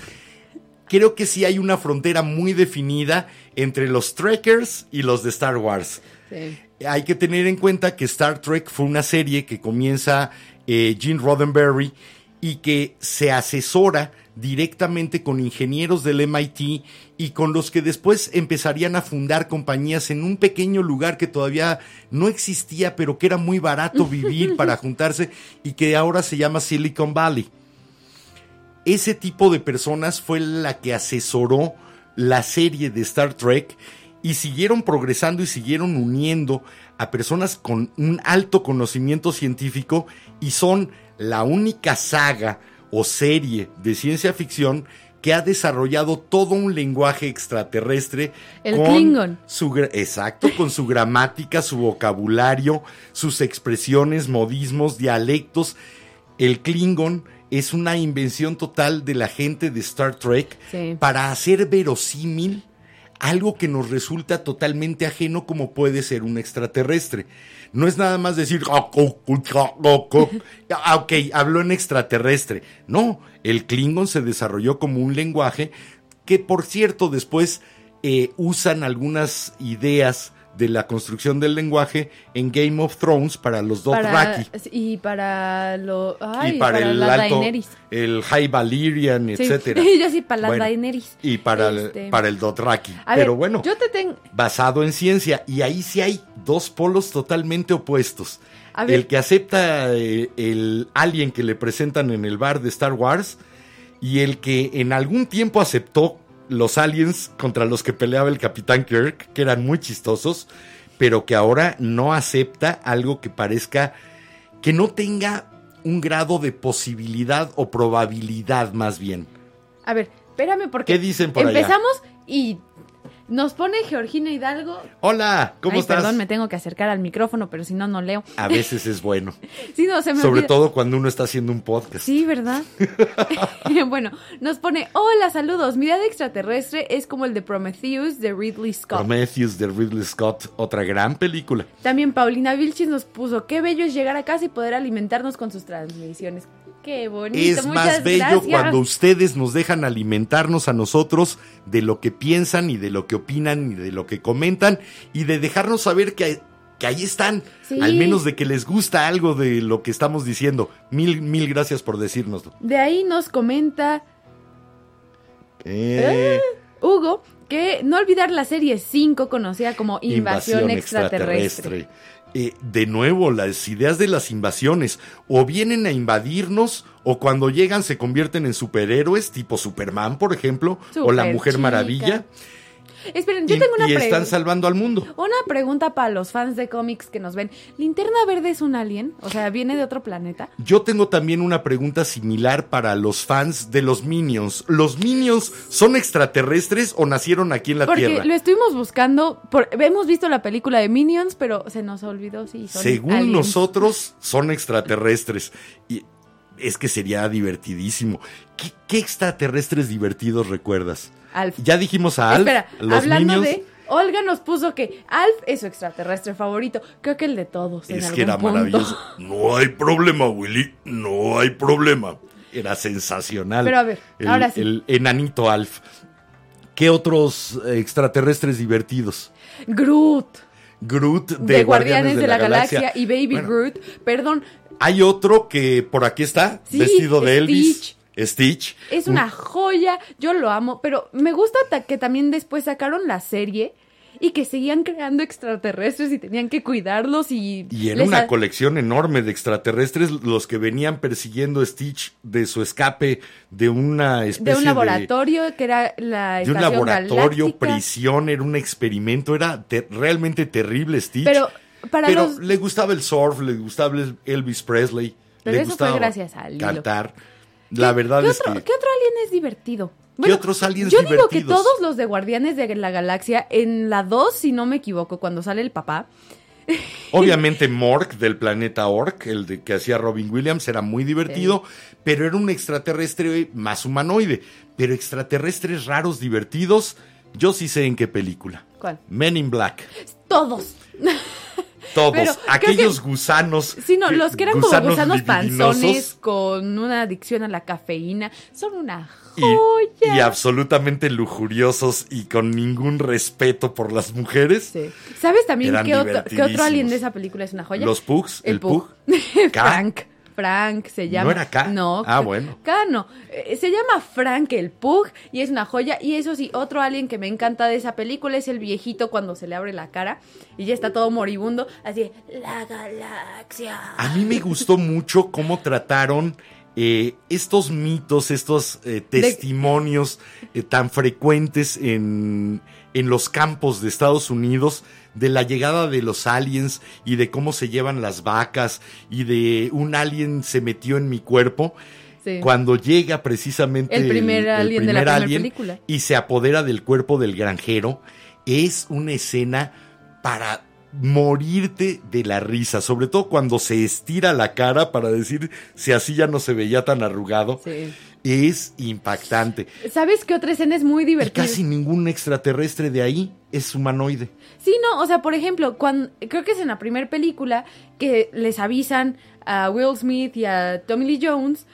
S1: creo que sí hay una frontera muy definida entre los Trekkers y los de Star Wars.
S2: Sí.
S1: Hay que tener en cuenta que Star Trek fue una serie que comienza eh, Gene Roddenberry y que se asesora directamente con ingenieros del MIT y con los que después empezarían a fundar compañías en un pequeño lugar que todavía no existía, pero que era muy barato vivir para juntarse y que ahora se llama Silicon Valley ese tipo de personas fue la que asesoró la serie de Star Trek y siguieron progresando y siguieron uniendo a personas con un alto conocimiento científico y son la única saga o serie de ciencia ficción que ha desarrollado todo un lenguaje extraterrestre
S2: El Klingon.
S1: su exacto, con su gramática, su vocabulario, sus expresiones, modismos, dialectos. El Klingon es una invención total de la gente de Star Trek
S2: Sí.
S1: para hacer verosímil algo que nos resulta totalmente ajeno como puede ser un extraterrestre. No es nada más decir, "Ah, ah, ok, habló en extraterrestre. No, el Klingon se desarrolló como un lenguaje que, por cierto, después eh, usan algunas ideas de la construcción del lenguaje en Game of Thrones para los
S2: Para,
S1: Dothraki
S2: y para lo. Ay,
S1: y para, el
S2: la
S1: alto,
S2: Daenerys.
S1: el High Valyrian,
S2: Sí.
S1: etcétera.
S2: Yo sí, para
S1: Bueno,
S2: Daenerys.
S1: Y para,
S2: Este,
S1: el, para el Dothraki.
S2: A
S1: Pero
S2: ver,
S1: bueno,
S2: Yo te tengo.
S1: basado en ciencia. Y ahí sí hay dos polos totalmente opuestos.
S2: A ver.
S1: El que acepta eh, el alien que le presentan en el bar de Star Wars y el que en algún tiempo aceptó los aliens contra los que peleaba el Capitán Kirk, que eran muy chistosos, pero que ahora no acepta algo que parezca que no tenga un grado de posibilidad o probabilidad más bien.
S2: A ver, espérame porque
S1: ¿Qué dicen por allá?
S2: empezamos y nos pone Georgina Hidalgo.
S1: Hola, ¿cómo
S2: Ay,
S1: estás?
S2: Perdón, me tengo que acercar al micrófono, pero si no, no leo.
S1: A veces es bueno,
S2: Sí, no, se me
S1: sobre
S2: olvida.
S1: todo cuando uno está haciendo un podcast.
S2: Sí, ¿verdad? bueno, nos pone, hola, saludos. Mi de extraterrestre es como el de Prometheus de Ridley Scott.
S1: Prometheus de Ridley Scott, otra gran película.
S2: También Paulina Vilchis nos puso, qué bello es llegar a casa y poder alimentarnos con sus transmisiones. Qué bonito,
S1: Es
S2: muchas
S1: más bello
S2: gracias.
S1: cuando ustedes nos dejan alimentarnos a nosotros de lo que piensan y de lo que opinan y de lo que comentan y de dejarnos saber que, que ahí están,
S2: Sí.
S1: al menos de que les gusta algo de lo que estamos diciendo. Mil, mil gracias por decírnoslo.
S2: De ahí nos comenta
S1: Eh,
S2: Hugo que no olvidar la serie 5 conocida como Invasión, extraterrestre.
S1: Eh, de nuevo, las ideas de las invasiones o vienen a invadirnos o cuando llegan se convierten en superhéroes tipo Superman, por ejemplo, o la Mujer
S2: chica.
S1: Maravilla.
S2: Esperen, yo
S1: y,
S2: tengo una
S1: y están
S2: pregunta.
S1: salvando al mundo.
S2: Una pregunta para los fans de cómics que nos ven. ¿Linterna Verde es un alien? O sea, ¿viene de otro planeta?
S1: Yo tengo también una pregunta similar para los fans de los Minions. ¿Los Minions son extraterrestres o nacieron aquí en la
S2: Porque
S1: Tierra?
S2: lo estuvimos buscando. Por, hemos visto la película de Minions, pero se nos olvidó si son
S1: Según
S2: aliens.
S1: nosotros, son extraterrestres. Y es que sería divertidísimo. ¿Qué, qué extraterrestres divertidos recuerdas?
S2: Alf.
S1: Ya dijimos a Alf,
S2: Espera,
S1: los
S2: hablando
S1: Minions.
S2: de. Olga nos puso que Alf es su extraterrestre favorito. Creo que el de todos. en
S1: Es
S2: algún
S1: que era
S2: punto.
S1: maravilloso. No hay problema, Willy. No hay problema. Era sensacional.
S2: Pero a ver,
S1: el,
S2: ahora sí.
S1: El enanito Alf. ¿Qué otros extraterrestres divertidos?
S2: Groot.
S1: Groot de,
S2: De, Guardianes, de, la, Galaxia, y Baby
S1: Bueno,
S2: Groot. Perdón,
S1: Hay otro que por aquí está,
S2: Sí,
S1: vestido de Elvis.
S2: Stitch. Es una joya, yo lo amo, pero me gusta ta- que también después sacaron la serie y que seguían creando extraterrestres y tenían que cuidarlos y...
S1: Y
S2: les
S1: una colección enorme de extraterrestres los que venían persiguiendo a Stitch de su escape de una especie
S2: de un laboratorio que era la
S1: de un laboratorio,
S2: galáctica.
S1: prisión, era un experimento, era te- realmente terrible Stitch.
S2: Pero para
S1: Pero
S2: los...
S1: le gustaba el surf, le gustaba el Elvis Presley,
S2: Pero
S1: le
S2: eso fue
S1: gustaba
S2: gracias a Lilo.
S1: cantar. La verdad
S2: ¿Qué
S1: es
S2: otro,
S1: que
S2: ¿Qué otro alien es divertido?
S1: otros aliens
S2: Yo digo que
S1: divertidos?
S2: todos los de Guardianes de la Galaxia, en la 2, si no me equivoco, cuando sale el papá,
S1: Obviamente Mork del planeta Ork, el de que hacía Robin Williams, era muy divertido, pero era un extraterrestre más humanoide. Pero extraterrestres raros, divertidos, yo sí sé en qué película.
S2: ¿Cuál?
S1: Men in Black.
S2: todos.
S1: Todos.
S2: Pero
S1: Aquellos
S2: que-
S1: gusanos.
S2: Sí, no, los que eran como gusanos panzones con una adicción a la cafeína, son una joya.
S1: y absolutamente lujuriosos y con ningún respeto por las mujeres.
S2: Sí. ¿Sabes también qué otro, qué otro alien de esa película es una joya?
S1: Los Pugs, el, Pug. K.
S2: Frank. Frank se llama.
S1: ¿No era K?
S2: No.
S1: Ah, bueno.
S2: K no. Eh, Se llama Frank el Pug y es una joya. Y eso sí, otro alien que me encanta de esa película es el viejito cuando se le abre la cara y ya está todo moribundo. Así, la galaxia.
S1: A mí me gustó mucho cómo trataron eh, estos mitos, estos eh, testimonios tan frecuentes en, en los campos de Estados Unidos de la llegada de los aliens y de cómo se llevan las vacas y de un alien se metió en mi cuerpo.
S2: Sí.
S1: Cuando llega precisamente
S2: El primer alien de la película.
S1: y se apodera del cuerpo del granjero, es una escena para morirte de la risa, sobre todo cuando se estira la cara para decir si así ya no se veía tan arrugado.
S2: Sí.
S1: Es impactante.
S2: ¿Sabes qué otra escena es muy
S1: Y
S2: divertida?
S1: casi ningún extraterrestre de ahí es humanoide.
S2: Sí, no, o sea, por ejemplo, cuando, creo que es en la primera película que les avisan a Will Smith y a Tommy Lee Jones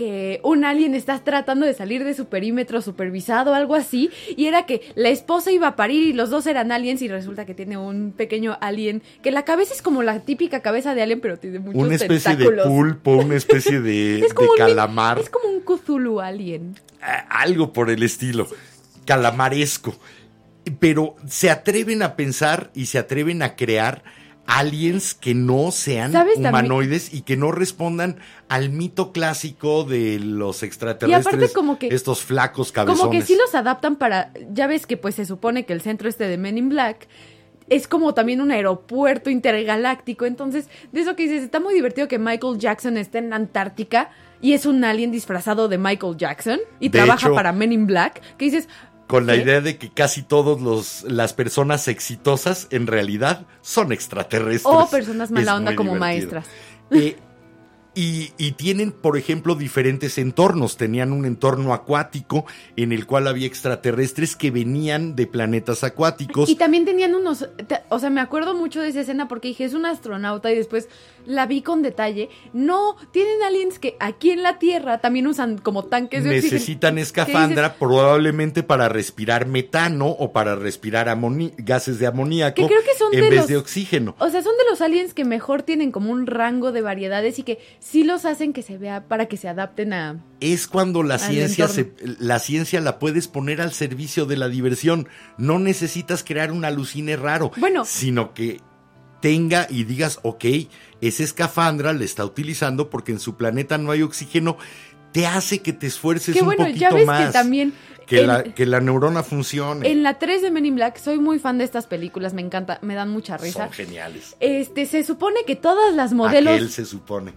S2: que un alien está tratando de salir de su perímetro supervisado, algo así, y era que la esposa iba a parir y los dos eran aliens y resulta que tiene un pequeño alien, que la cabeza es como la típica cabeza de alien, pero tiene muchos
S1: Una especie
S2: tentáculos.
S1: de pulpo, una especie de,
S2: es un-
S1: calamar.
S2: Es como un Cthulhu alien.
S1: a- algo por el estilo, calamaresco. Pero se atreven a pensar y se atreven a crear aliens que no sean humanoides y que no respondan al mito clásico de los extraterrestres.
S2: Y aparte como que-
S1: estos flacos cabezones.
S2: Como que sí los adaptan para. Ya ves que pues se supone que el centro este de Men in Black es como también un aeropuerto intergaláctico. Entonces, de eso que dices, está muy divertido que Michael Jackson esté en la Antártica y es un alien disfrazado de Michael Jackson y
S1: De
S2: trabaja
S1: hecho-
S2: para Men in Black. Que dices.
S1: Con la idea de que casi todos los las personas exitosas en realidad son extraterrestres.
S2: O personas mala
S1: Es
S2: onda como
S1: divertido.
S2: maestras.
S1: Eh, y, y tienen, por ejemplo, diferentes entornos. Tenían un entorno acuático en el cual había extraterrestres que venían de planetas acuáticos.
S2: Y también tenían unos, o sea, me acuerdo mucho de esa escena porque dije, es un astronauta y después la vi con detalle. No, tienen aliens que aquí en la Tierra también usan como tanques de oxígeno.
S1: Necesitan
S2: ¿Qué
S1: escafandra probablemente para respirar metano o para respirar gases de amoníaco
S2: Que creo que son
S1: en
S2: de
S1: vez
S2: los-
S1: de oxígeno.
S2: O sea, son de los aliens que mejor tienen como un rango de variedades y que sí los hacen que se vea para que se adapten a...
S1: es cuando la ciencia se, la ciencia la puedes poner al servicio de la diversión. No necesitas crear un alucine raro,
S2: Bueno.
S1: sino que tenga y digas, ok, esa escafandra la está utilizando porque en su planeta no hay oxígeno, te hace que te esfuerces
S2: Que
S1: un
S2: bueno,
S1: poquito
S2: ya ves
S1: más.
S2: que también...
S1: que
S2: en-
S1: la, que la neurona funcione.
S2: En la 3 de Men in Black soy muy fan de estas películas, me encanta, me dan mucha risa.
S1: Son geniales.
S2: Este, se supone que todas las modelos...
S1: Aquel se supone.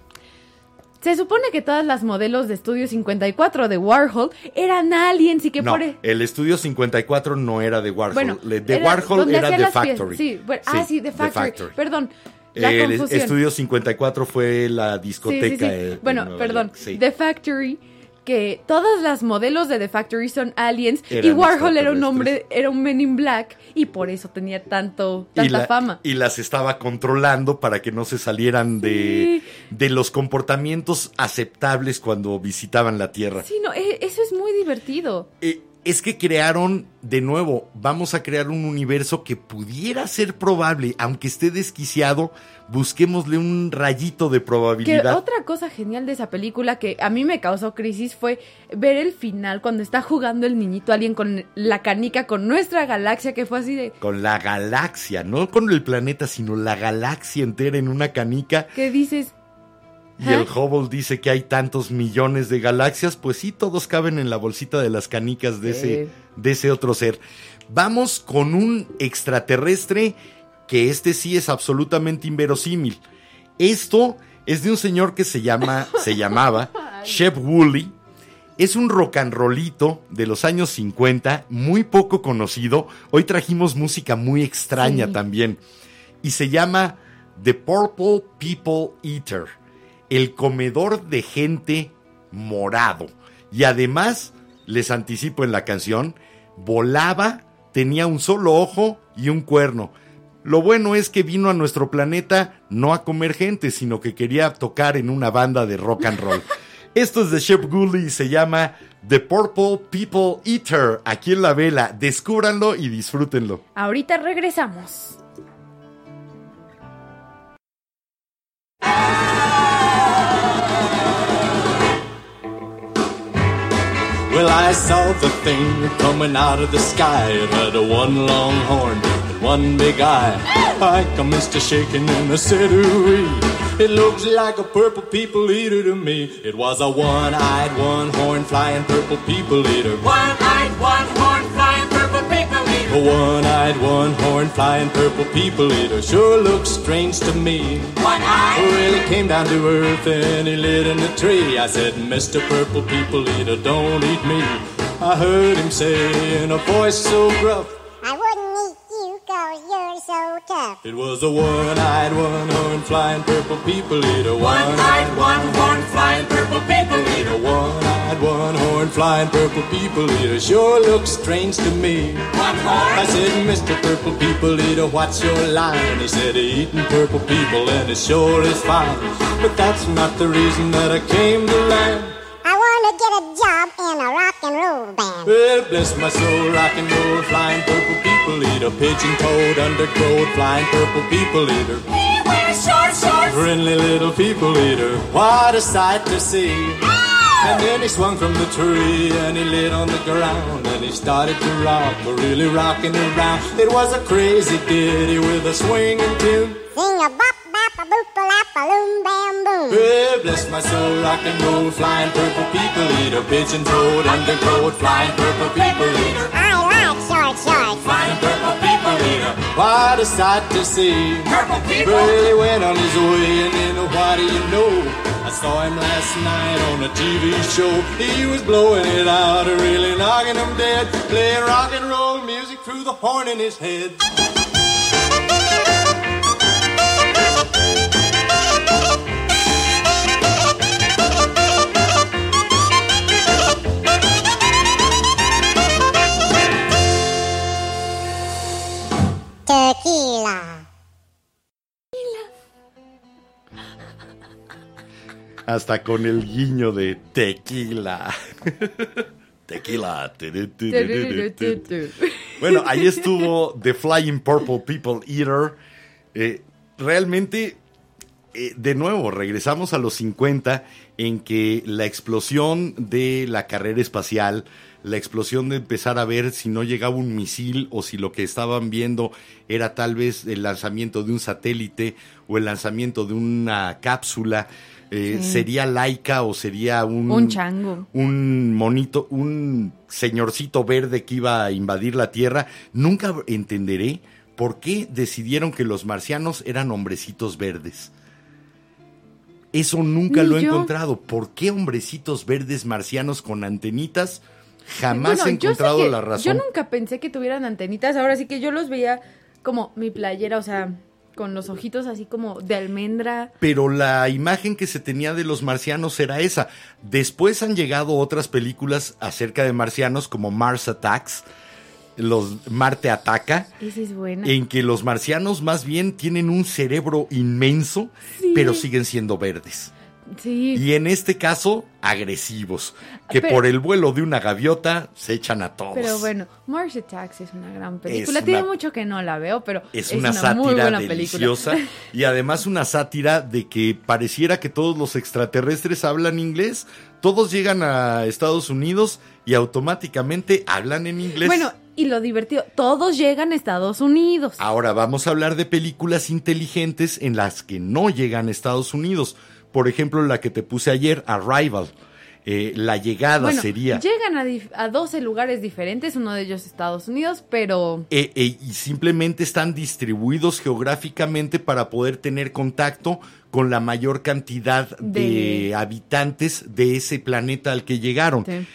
S2: Se supone que todas las modelos de Estudio 54 de Warhol eran aliens y que
S1: no,
S2: por... e-
S1: el estudio 54 no era de Warhol.
S2: Bueno,
S1: de
S2: era
S1: Warhol era The. Factory.
S2: Sí, bueno, ah, sí, The Factory. Perdón, la
S1: el
S2: confusión.
S1: estudio 54 fue la
S2: Sí, sí,
S1: discoteca.
S2: sí.
S1: eh, en
S2: Bueno, perdón.
S1: Sí.
S2: The Factory, que todas las modelos de The Factory son aliens y Warhol era un hombre, era un Men in Black y por eso tenía tanto, tanta
S1: y, la-
S2: fama.
S1: y las estaba controlando para que no se salieran de,
S2: Sí.
S1: de los comportamientos aceptables cuando visitaban la Tierra.
S2: Sí, no, e- eso es muy divertido.
S1: Eh, es que crearon, de nuevo, vamos a crear un universo que pudiera ser probable, aunque esté desquiciado, busquémosle un rayito de
S2: Que
S1: probabilidad.
S2: otra cosa genial de esa película que a mí me causó crisis fue ver el final cuando está jugando el niñito alien con la canica con nuestra galaxia que fue así de
S1: Con la galaxia, no con el planeta, sino la galaxia entera en una canica.
S2: que dices
S1: Y el. Hubble dice que hay tantos millones de galaxias, pues sí, todos caben en la bolsita de las canicas de, ese, de ese otro ser. Vamos con un extraterrestre que este sí es absolutamente inverosímil. Esto es de un señor que se llama, se llamaba Shep Woolley. Es un rock and rollito de los años 50, muy poco conocido. Hoy trajimos música muy extraña
S2: Sí.
S1: también. Y se llama The Purple People Eater, el comedor de gente morado. Y además, les anticipo en la canción, volaba, tenía un solo ojo y un cuerno. Lo bueno es que vino a nuestro planeta no a comer gente, sino que quería tocar en una banda de rock and roll. Esto es de Shep Gooley y se llama The Purple People Eater. Aquí en la vela. Descúbranlo y disfrútenlo.
S2: ahorita regresamos.
S4: Well, I saw the thing coming out of the sky. It had a one long horn and one big eye. I commenced to shaking and I said, ooh It looks like a purple people eater to me. It was a one-eyed, one-horn flying purple people eater.
S5: One-eyed, one-horn,
S4: A one-eyed, one-horn flying purple people eater sure looks strange to me.
S5: One-eyed.
S4: Well, he came down to earth and he lit in a tree. I said, Mr. Purple People Eater, don't eat me. I heard him say in a voice so gruff,
S6: I wouldn't so tough.
S4: it was a one-eyed, one-horn flying purple people eater.
S5: One-eyed, one-horn, flying purple people eater.
S4: One-eyed, one-horn flying purple people eater sure looks strange to me.
S5: One-horn.
S4: I said, Mr. Purple People Eater, what's your line? He said, eating purple people and it sure is fine. But that's not the reason that I came to land.
S6: Job in a rock and roll band.
S4: Well, bless my soul, rock and roll, flying purple people eater, pigeon toed, undergrowth, flying purple people eater,
S5: He wears short shorts.
S4: friendly little people eater. What a sight to see! And then he swung from the tree and he lit on the ground and he started to rock, really rocking around. It was a crazy ditty with a swinging tune.
S6: Sing a bop,
S4: Hey, bless my soul, rock and roll, flying purple people eater, pigeon toad, undercoat, flying purple people eater,
S6: I like short shorts.
S4: flying purple people eater. What a sight to see! Purple people. Well, he went on his way, and then what do you know? I saw him last night on a TV show. He was blowing it out, really knocking him dead, playing rock and roll music through the horn in his head.
S6: Tequila.
S1: Hasta con el guiño de tequila. tequila. Bueno, ahí estuvo The Flying Purple People Eater. Eh, realmente, eh, de nuevo, regresamos a los 50 en que la explosión de la carrera espacial, la explosión de empezar a ver si no llegaba un misil o si lo que estaban viendo era tal vez el lanzamiento de un satélite o el lanzamiento de una cápsula. eh,
S2: Sí.
S1: sería laica o sería un,
S2: Un chango.
S1: un monito, un señorcito verde que iba a invadir la Tierra. Nunca entenderé por qué decidieron que los marcianos eran hombrecitos verdes. Eso nunca
S2: Ni
S1: lo he
S2: yo.
S1: encontrado. ¿Por qué hombrecitos verdes marcianos con antenitas? Jamás
S2: Bueno,
S1: he encontrado la razón.
S2: Yo nunca pensé que tuvieran antenitas. Ahora sí que yo los veía como mi playera, o sea, con los ojitos así como de almendra.
S1: pero la imagen que se tenía de los marcianos era esa. Después han llegado otras películas acerca de marcianos como Mars Attacks, los Marte Ataca,
S2: Esa es buena.
S1: en que los marcianos más bien tienen un cerebro inmenso,
S2: Sí.
S1: pero siguen siendo verdes.
S2: Sí.
S1: Y en este caso, agresivos, que
S2: Pero-
S1: por el vuelo de una gaviota se echan a todos.
S2: Pero bueno, Mars Attacks es una gran película. Tiene mucho que no la veo, pero
S1: Es,
S2: es,
S1: una,
S2: muy
S1: sátira
S2: buena
S1: deliciosa
S2: película.
S1: y además una sátira de que pareciera que todos los extraterrestres hablan inglés, todos llegan a Estados Unidos y automáticamente hablan en inglés.
S2: Bueno, y lo divertido, todos llegan a Estados Unidos.
S1: Ahora vamos a hablar de películas inteligentes en las que no llegan a Estados Unidos. Por ejemplo, la que te puse ayer, Arrival. Eh, la llegada
S2: bueno,
S1: sería.
S2: llegan a, a 12 lugares diferentes, uno de ellos Estados Unidos, pero
S1: Eh, eh, y simplemente están distribuidos geográficamente para poder tener contacto con la mayor cantidad de,
S2: De-
S1: habitantes de ese planeta al que llegaron.
S2: sí.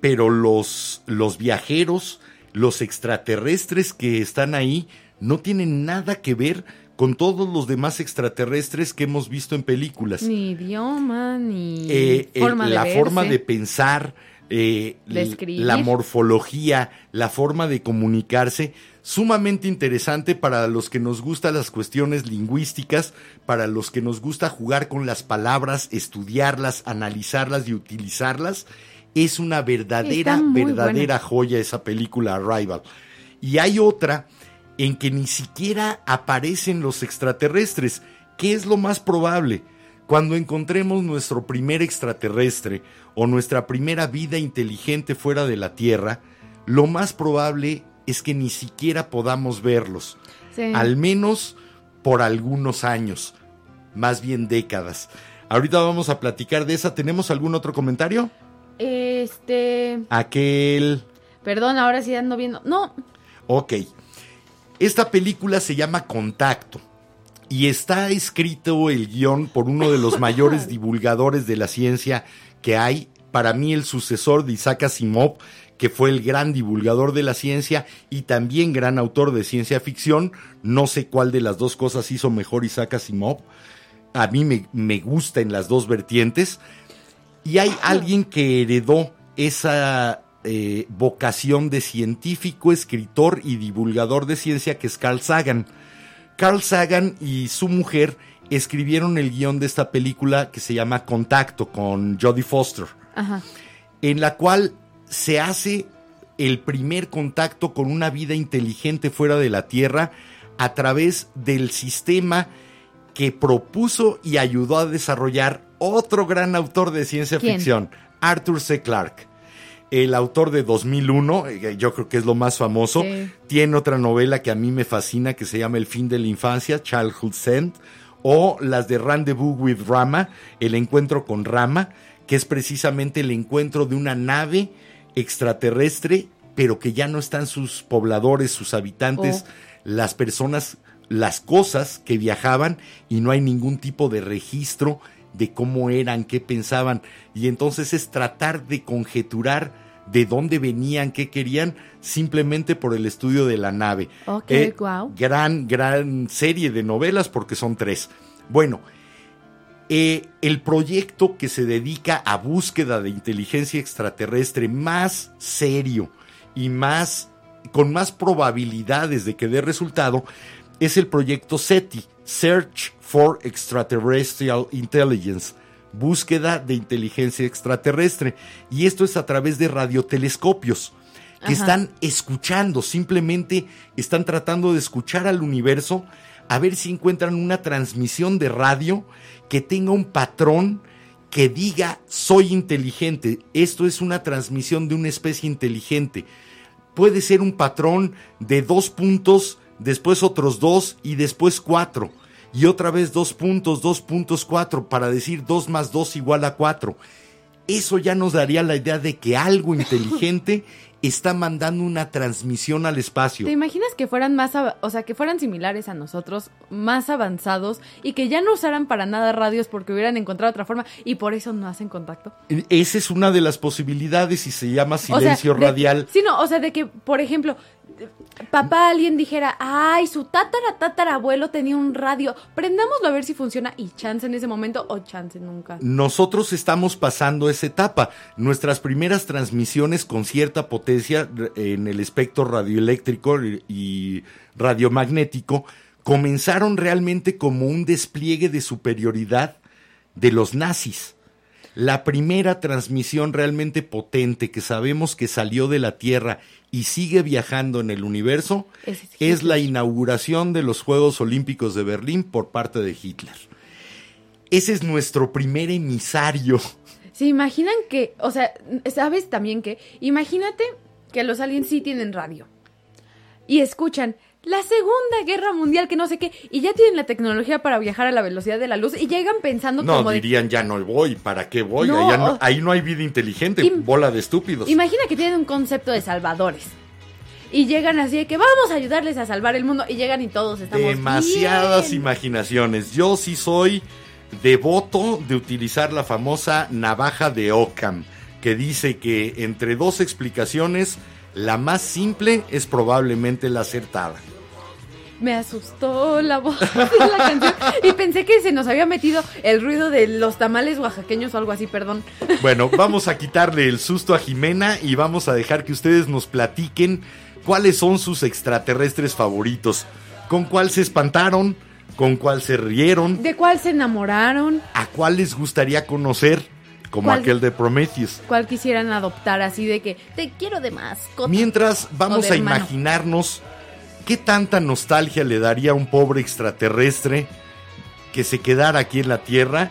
S1: Pero los, los viajeros, los extraterrestres que están ahí, no tienen nada que ver con todos los demás extraterrestres que hemos visto en películas.
S2: ni idioma, ni
S1: Eh, eh,
S2: forma de
S1: la
S2: verse.
S1: forma de pensar, eh, la morfología, la forma de comunicarse, sumamente interesante para los que nos gustan las cuestiones lingüísticas, para los que nos gusta jugar con las palabras, estudiarlas, analizarlas y utilizarlas. Es una verdadera, verdadera
S2: buena.
S1: joya esa película Arrival. Y hay otra en que ni siquiera aparecen los extraterrestres. ¿Qué es lo más probable? Cuando encontremos nuestro primer extraterrestre o nuestra primera vida inteligente fuera de la Tierra, lo más probable es que ni siquiera podamos verlos.
S2: Sí.
S1: Al menos por algunos años, más bien décadas. Ahorita vamos a platicar de esa. ¿Tenemos algún otro comentario?
S2: Este,
S1: Aquel...
S2: perdón, ahora sí ando viendo. No,
S1: Ok. Esta película se llama Contacto y está escrito el guion por uno de los mayores divulgadores de la ciencia que hay, para mí el sucesor de Isaac Asimov, que fue el gran divulgador de la ciencia y también gran autor de ciencia ficción. No sé cuál de las dos cosas hizo mejor Isaac Asimov. A mí me, me gusta en las dos vertientes. Y hay alguien que heredó esa eh, vocación de científico, escritor y divulgador de ciencia que es Carl Sagan. Carl Sagan y su mujer escribieron el guion de esta película que se llama Contacto con Jodie Foster,
S2: ajá.
S1: en la cual se hace el primer contacto con una vida inteligente fuera de la Tierra a través del sistema que propuso y ayudó a desarrollar otro gran autor de ciencia
S2: ¿Quién?
S1: ficción, Arthur C. Clarke. El autor de 2001, eh, yo creo que es lo más famoso,
S2: Sí.
S1: tiene otra novela que a mí me fascina que se llama El fin de la infancia, Childhood Scent, o las de Rendezvous with Rama, El encuentro con Rama, que es precisamente el encuentro de una nave extraterrestre, pero que ya no están sus pobladores, sus habitantes,
S2: Oh.
S1: las personas, las cosas que viajaban y no hay ningún tipo de registro de cómo eran, qué pensaban. Y entonces es tratar de conjeturar de dónde venían, qué querían, simplemente por el estudio de la nave.
S2: Ok,
S1: Eh,
S2: guau.
S1: Gran, gran serie de novelas porque son tres. Bueno, eh, el proyecto que se dedica a búsqueda de inteligencia extraterrestre más serio y más con más probabilidades de que dé resultado es el proyecto SETI, Search for Extraterrestrial Intelligence, búsqueda de inteligencia extraterrestre. Y esto es a través de radiotelescopios que
S2: Ajá.
S1: están escuchando, simplemente están tratando de escuchar al universo a ver si encuentran una transmisión de radio que tenga un patrón que diga soy inteligente. Esto es una transmisión de una especie inteligente. Puede ser un patrón de dos puntos, después otros dos y después cuatro. Y otra vez dos puntos, dos puntos, cuatro, para decir dos más dos igual a cuatro. Eso ya nos daría la idea de que algo inteligente está mandando una transmisión al espacio.
S2: ¿Te imaginas que fueran más, o sea, que fueran similares a nosotros, más avanzados y que ya no usaran para nada radios porque hubieran encontrado otra forma y por eso no hacen contacto?
S1: Esa es una de las posibilidades y se llama
S2: O sea,
S1: silencio
S2: de-
S1: radial.
S2: Sí, no, o sea, de que, por ejemplo, papá alguien dijera, ay, su tatara tatarabuelo tenía un radio, prendámoslo a ver si funciona y chance en ese momento o chance nunca.
S1: Nosotros estamos pasando esa etapa. Nuestras primeras transmisiones con cierta potencia en el espectro radioeléctrico y radiomagnético comenzaron realmente como un despliegue de superioridad de los nazis. La primera transmisión realmente potente que sabemos que salió de la Tierra y sigue viajando en el universo
S2: es
S1: es la inauguración de los Juegos Olímpicos de Berlín por parte de Hitler. Ese es nuestro primer emisario.
S2: ¿Se imaginan que, o sea, sabes también que, imagínate que los aliens sí tienen radio y escuchan la Segunda Guerra Mundial, que no sé qué, y ya tienen la tecnología para viajar a la velocidad de la luz y llegan pensando
S1: No,
S2: como de,
S1: dirían ya no voy, ¿para qué voy?
S2: No,
S1: Allá no- ahí no hay vida inteligente,
S2: Im-
S1: bola de estúpidos.
S2: Imagina que tienen un concepto de salvadores. Y llegan así de que vamos a ayudarles a salvar el mundo. Y llegan y todos estamos
S1: Demasiadas
S2: bien.
S1: imaginaciones. Yo sí soy devoto de utilizar la famosa navaja de Occam, que dice que entre dos explicaciones, la más simple es probablemente la acertada.
S2: Me asustó la voz de la canción. Y pensé que se nos había metido el ruido de los tamales oaxaqueños o algo así, perdón.
S1: Bueno, vamos a quitarle el susto a Jimena y vamos a dejar que ustedes nos platiquen cuáles son sus extraterrestres favoritos. ¿Con cuál se espantaron? ¿Con cuál se rieron?
S2: ¿De cuál se enamoraron?
S1: ¿A cuál les gustaría conocer? Como
S2: ¿Cuál?
S1: aquel de Prometheus.
S2: ¿Cuál quisieran adoptar así de que te quiero de mascota?
S1: Mientras vamos a
S2: hermano.
S1: imaginarnos qué tanta nostalgia le daría a un pobre extraterrestre que se quedara aquí en la Tierra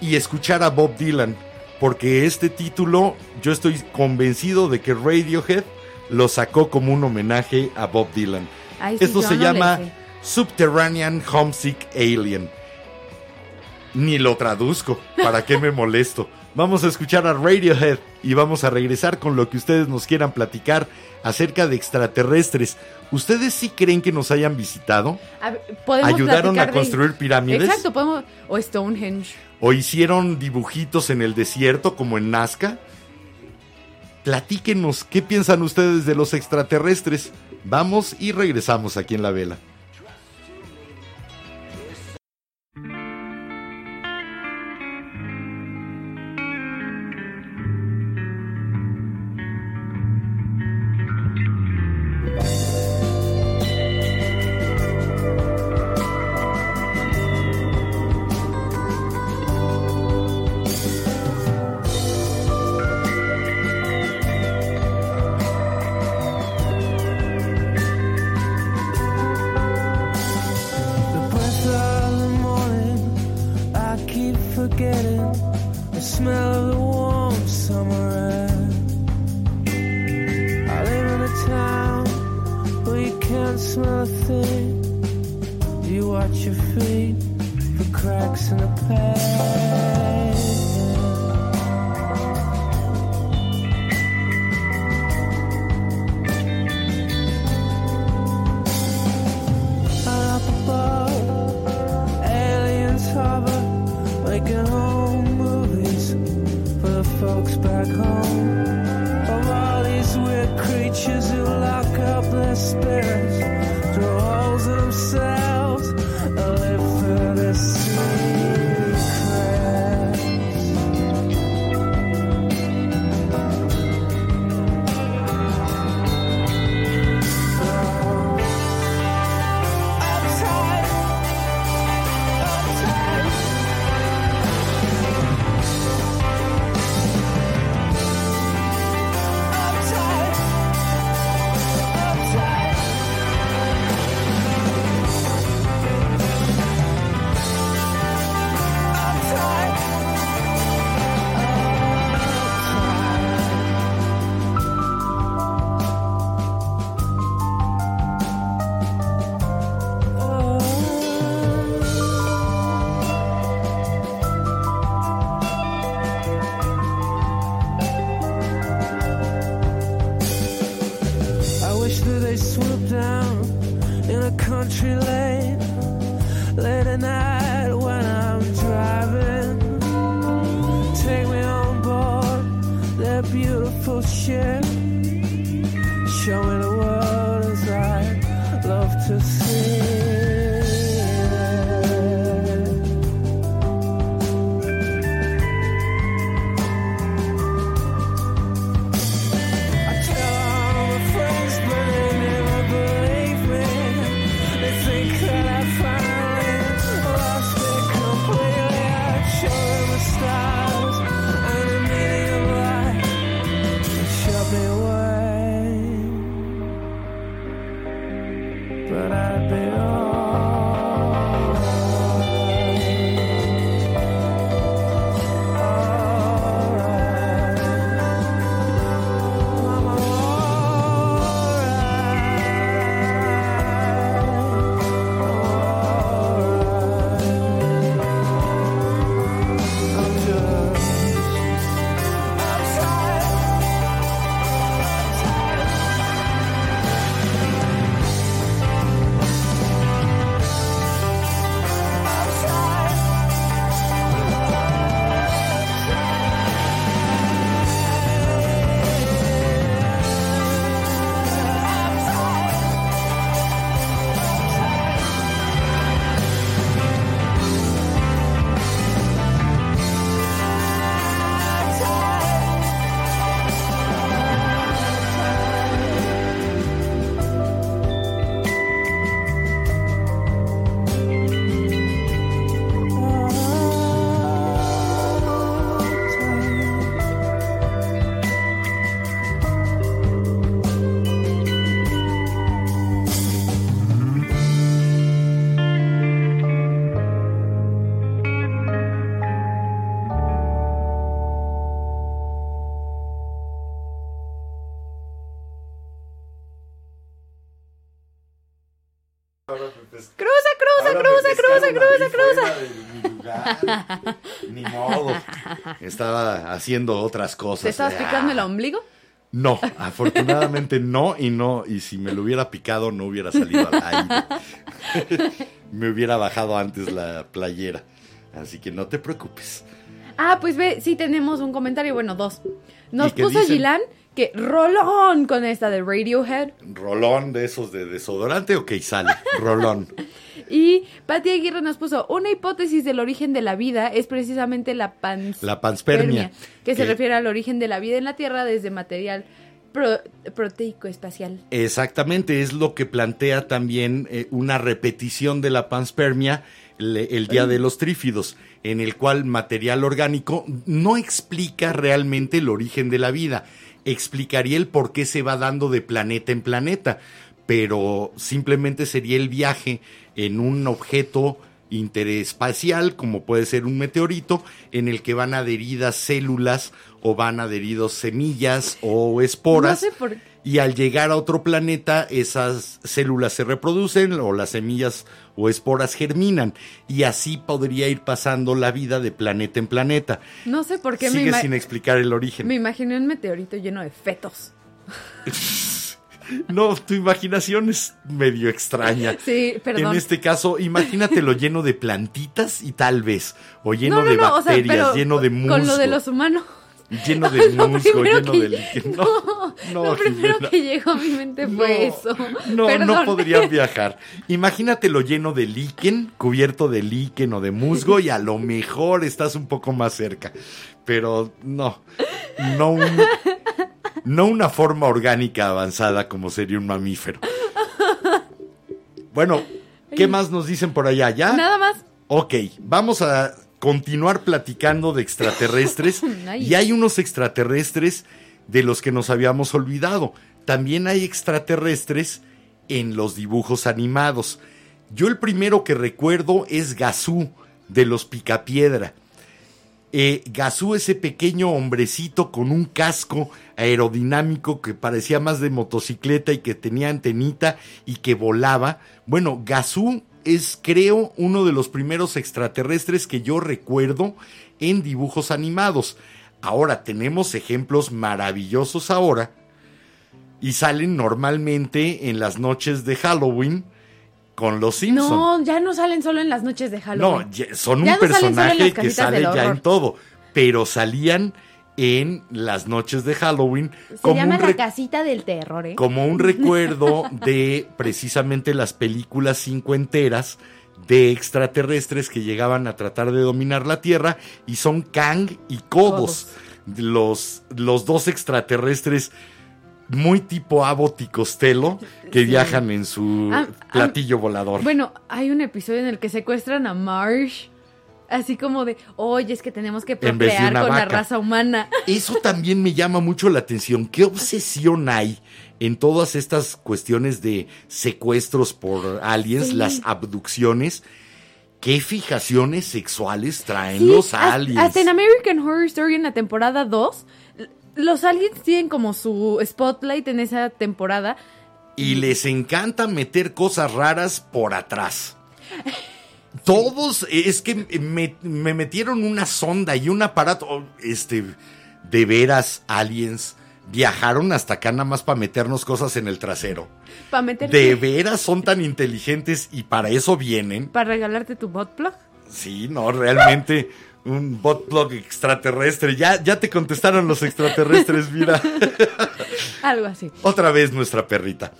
S1: y escuchar a Bob Dylan. Porque este título yo estoy convencido de que Radiohead lo sacó como un homenaje a Bob Dylan.
S2: Ay,
S1: Esto se
S2: no
S1: llama. Subterranean Homesick Alien. Ni lo traduzco, ¿para qué me molesto? Vamos a escuchar a Radiohead y vamos a regresar con lo que ustedes nos quieran platicar acerca de extraterrestres. ¿Ustedes sí creen que nos hayan visitado?
S2: A
S1: ¿Ayudaron a
S2: de-
S1: construir pirámides?
S2: Exacto, podemos. O Stonehenge.
S1: ¿O hicieron dibujitos en el desierto como en Nazca? Platíquenos, ¿qué piensan ustedes de los extraterrestres? Vamos y regresamos aquí en la vela.
S2: Cruza, cruza, cruza.
S1: Ni modo. Estaba haciendo otras cosas.
S2: ¿Te estabas picando el ombligo?
S1: No, afortunadamente no y no y si me lo hubiera picado no hubiera salido al aire. me hubiera bajado antes la playera. Así que no te preocupes.
S2: Ah, pues ve, sí tenemos un comentario, bueno, dos. Nos
S1: ¿Y qué
S2: puso
S1: dicen?
S2: Gilan que rolón con esta de Radiohead.
S1: Rolón de esos de desodorante o que sale. Rolón.
S2: Y Pati Aguirre nos puso, una hipótesis del origen de la vida es precisamente la panspermia.
S1: La panspermia.
S2: Que, se refiere al origen de la vida en la Tierra desde material pro- proteico espacial.
S1: Exactamente, es lo que plantea también eh, una repetición de la panspermia el día de los trífidos, en el cual material orgánico no explica realmente el origen de la vida, explicaría el por qué se va dando de planeta en planeta, pero simplemente sería el viaje en un objeto interespacial, como puede ser un meteorito, en el que van adheridas células o van adheridos semillas o esporas
S2: No sé por-
S1: y al llegar a otro planeta esas células se reproducen o las semillas o esporas germinan y así podría ir pasando la vida de planeta en planeta.
S2: No sé por qué me,
S1: Sigue sin explicar el origen.
S2: me imaginé un meteorito lleno de fetos.
S1: No, tu imaginación es medio extraña.
S2: Sí, perdón.
S1: En este caso, imagínatelo lleno de plantitas y tal vez, o lleno
S2: no, no,
S1: de
S2: no, o sea,
S1: bacterias, lleno de musgo.
S2: Con lo de los humanos.
S1: Lleno de musgo, lleno
S2: que-
S1: de líquido. No, no,
S2: lo primero
S1: Jimena.
S2: que llegó a mi mente fue eso.
S1: No,
S2: Perdón.
S1: no podrían viajar. Imagínatelo lleno de líquen, cubierto de líquen o de musgo y a lo mejor estás un poco más cerca. Pero no, no un- no una forma orgánica avanzada como sería un mamífero. Bueno, ¿qué más nos dicen por allá? ¿Ya?
S2: Nada más.
S1: Ok, vamos a continuar platicando de extraterrestres. Y hay unos extraterrestres de los que nos habíamos olvidado. También hay extraterrestres en los dibujos animados. Yo el primero que recuerdo es Gazú, de los Picapiedra. Eh, Gazú, ese pequeño hombrecito con un casco aerodinámico que parecía más de motocicleta y que tenía antenita y que volaba. Bueno, Gazú es, creo, uno de los primeros extraterrestres que yo recuerdo en dibujos animados. Ahora tenemos ejemplos maravillosos ahora y salen normalmente en las noches de Halloween con los Simpsons.
S2: No, ya no salen solo en las noches de Halloween.
S1: No, ya- son un
S2: no
S1: personaje que sale ya en todo. Pero salían en las noches de Halloween
S2: Se
S1: como
S2: llama la casita del terror, ¿eh?
S1: como un recuerdo de precisamente las películas cincuenteras de extraterrestres que llegaban a tratar de dominar la Tierra y son Kang y Cobos, los, los dos extraterrestres muy tipo Abbott y Costello que
S2: Sí.
S1: viajan en su
S2: Ah, ah,
S1: platillo volador.
S2: Bueno, hay un episodio en el que secuestran a Marsh. Así como de, oye, es que tenemos que procrear con la raza humana.
S1: Eso también me llama mucho la atención. ¿Qué obsesión hay en todas estas cuestiones de secuestros por aliens,
S2: Sí.
S1: las abducciones? ¿Qué fijaciones sexuales traen
S2: Sí,
S1: los aliens?
S2: Hasta en American Horror Story en la temporada 2, l- los aliens tienen como su spotlight en esa temporada.
S1: Y les encanta meter cosas raras por atrás. Todos, es que me, me metieron una sonda y un aparato. Este, de veras, aliens viajaron hasta acá nada más para meternos cosas en el trasero.
S2: Para meter
S1: ¿De veras son tan inteligentes y para eso vienen?
S2: para regalarte tu bot plug.
S1: Sí, no, realmente un botplug extraterrestre. Ya, ya te contestaron los extraterrestres, mira.
S2: Algo así.
S1: Otra vez nuestra perrita.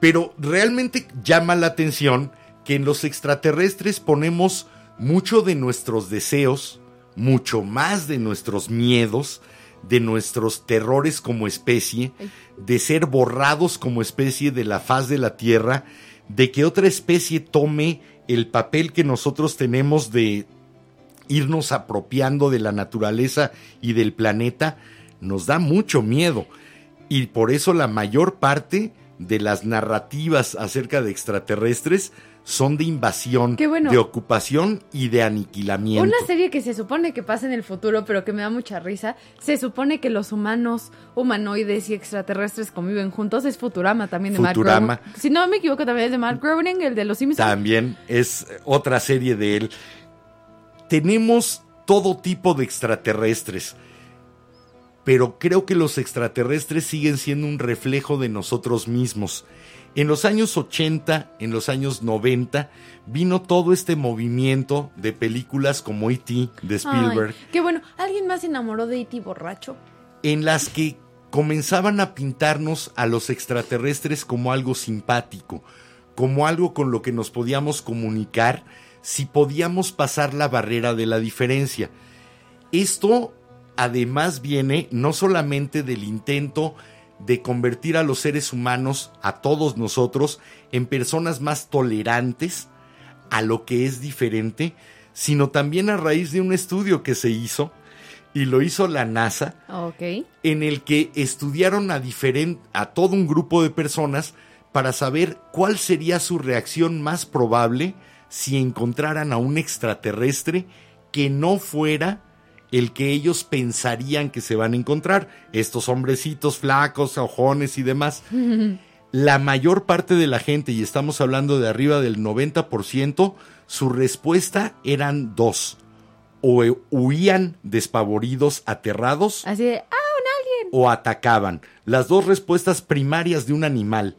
S1: Pero realmente llama la atención que en los extraterrestres ponemos mucho de nuestros deseos, mucho más de nuestros miedos, de nuestros terrores como especie, de ser borrados como especie de la faz de la Tierra, de que otra especie tome el papel que nosotros tenemos de irnos apropiando de la naturaleza y del planeta, nos da mucho miedo. Y por eso la mayor parte de las narrativas acerca de extraterrestres son de invasión,
S2: bueno.
S1: de ocupación y de aniquilamiento.
S2: Una serie que se supone que pasa en el futuro, pero que me da mucha risa, se supone que los humanos, humanoides y extraterrestres conviven juntos, es Futurama también de
S1: Futurama.
S2: Matt Groening. Si no me equivoco, también es de Matt Groening, el de los Simpsons.
S1: También es otra serie de él. Tenemos todo tipo de extraterrestres, pero creo que los extraterrestres siguen siendo un reflejo de nosotros mismos. En los años 80, en los años 90, vino todo este movimiento de películas como E.T. de Spielberg.
S2: Ay, qué bueno. ¿Alguien más se enamoró de E.T. borracho?
S1: en las que comenzaban a pintarnos a los extraterrestres como algo simpático, como algo con lo que nos podíamos comunicar si podíamos pasar la barrera de la diferencia. Esto además viene no solamente del intento de convertir a los seres humanos, a todos nosotros, en personas más tolerantes a lo que es diferente, sino también a raíz de un estudio que se hizo, y lo hizo la NASA, en el que estudiaron a todo un grupo de personas para saber cuál sería su reacción más probable si encontraran a un extraterrestre que no fuera el que ellos pensarían que se van a encontrar. Estos hombrecitos flacos, ojones y demás. La mayor parte de la gente, y estamos hablando de arriba del 90%, su respuesta eran dos. O eh, huían despavoridos, aterrados,
S2: Así de, ah, un alien.
S1: o atacaban. Las dos respuestas primarias de un animal.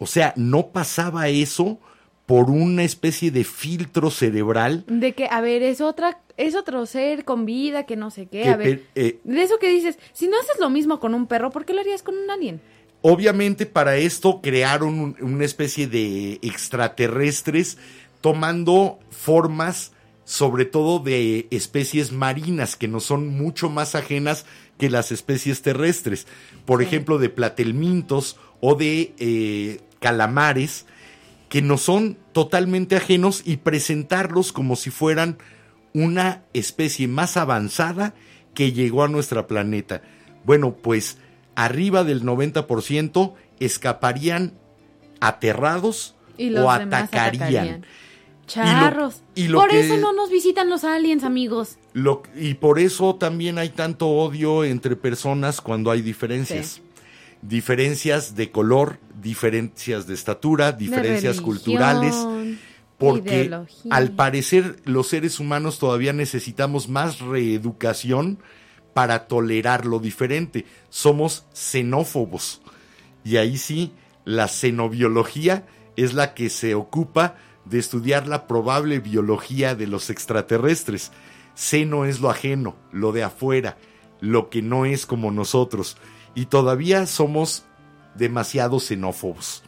S1: O sea, no pasaba eso por una especie de filtro cerebral
S2: De que, a ver, es otra, es otro ser con vida que no sé qué.
S1: que
S2: a ver,
S1: eh,
S2: de eso que dices, si no haces lo mismo con un perro, ¿por qué lo harías con un alien?
S1: Obviamente para esto crearon un- una especie de extraterrestres tomando formas sobre todo de especies marinas que nos son mucho más ajenas que las especies terrestres. Por ejemplo, de platelmintos o de eh, calamares que nos son totalmente ajenos y presentarlos como si fueran una especie más avanzada que llegó a nuestro planeta. Bueno, pues arriba del 90% escaparían aterrados
S2: Y los
S1: o atacarían.
S2: atacarían. Charros.
S1: y lo
S2: Por
S1: que-
S2: eso no nos visitan los aliens, amigos.
S1: Lo- y por eso también hay tanto odio entre personas cuando hay diferencias.
S2: Sí.
S1: Diferencias de color, diferencias de estatura, diferencias
S2: religión,
S1: culturales. Porque
S2: ideología.
S1: al parecer los seres humanos todavía necesitamos más reeducación para tolerar lo diferente. Somos xenófobos. Y ahí sí, la xenobiología es la que se ocupa de estudiar la probable biología de los extraterrestres. Xeno es lo ajeno, lo de afuera, lo que no es como nosotros. Y todavía somos demasiado xenófobos.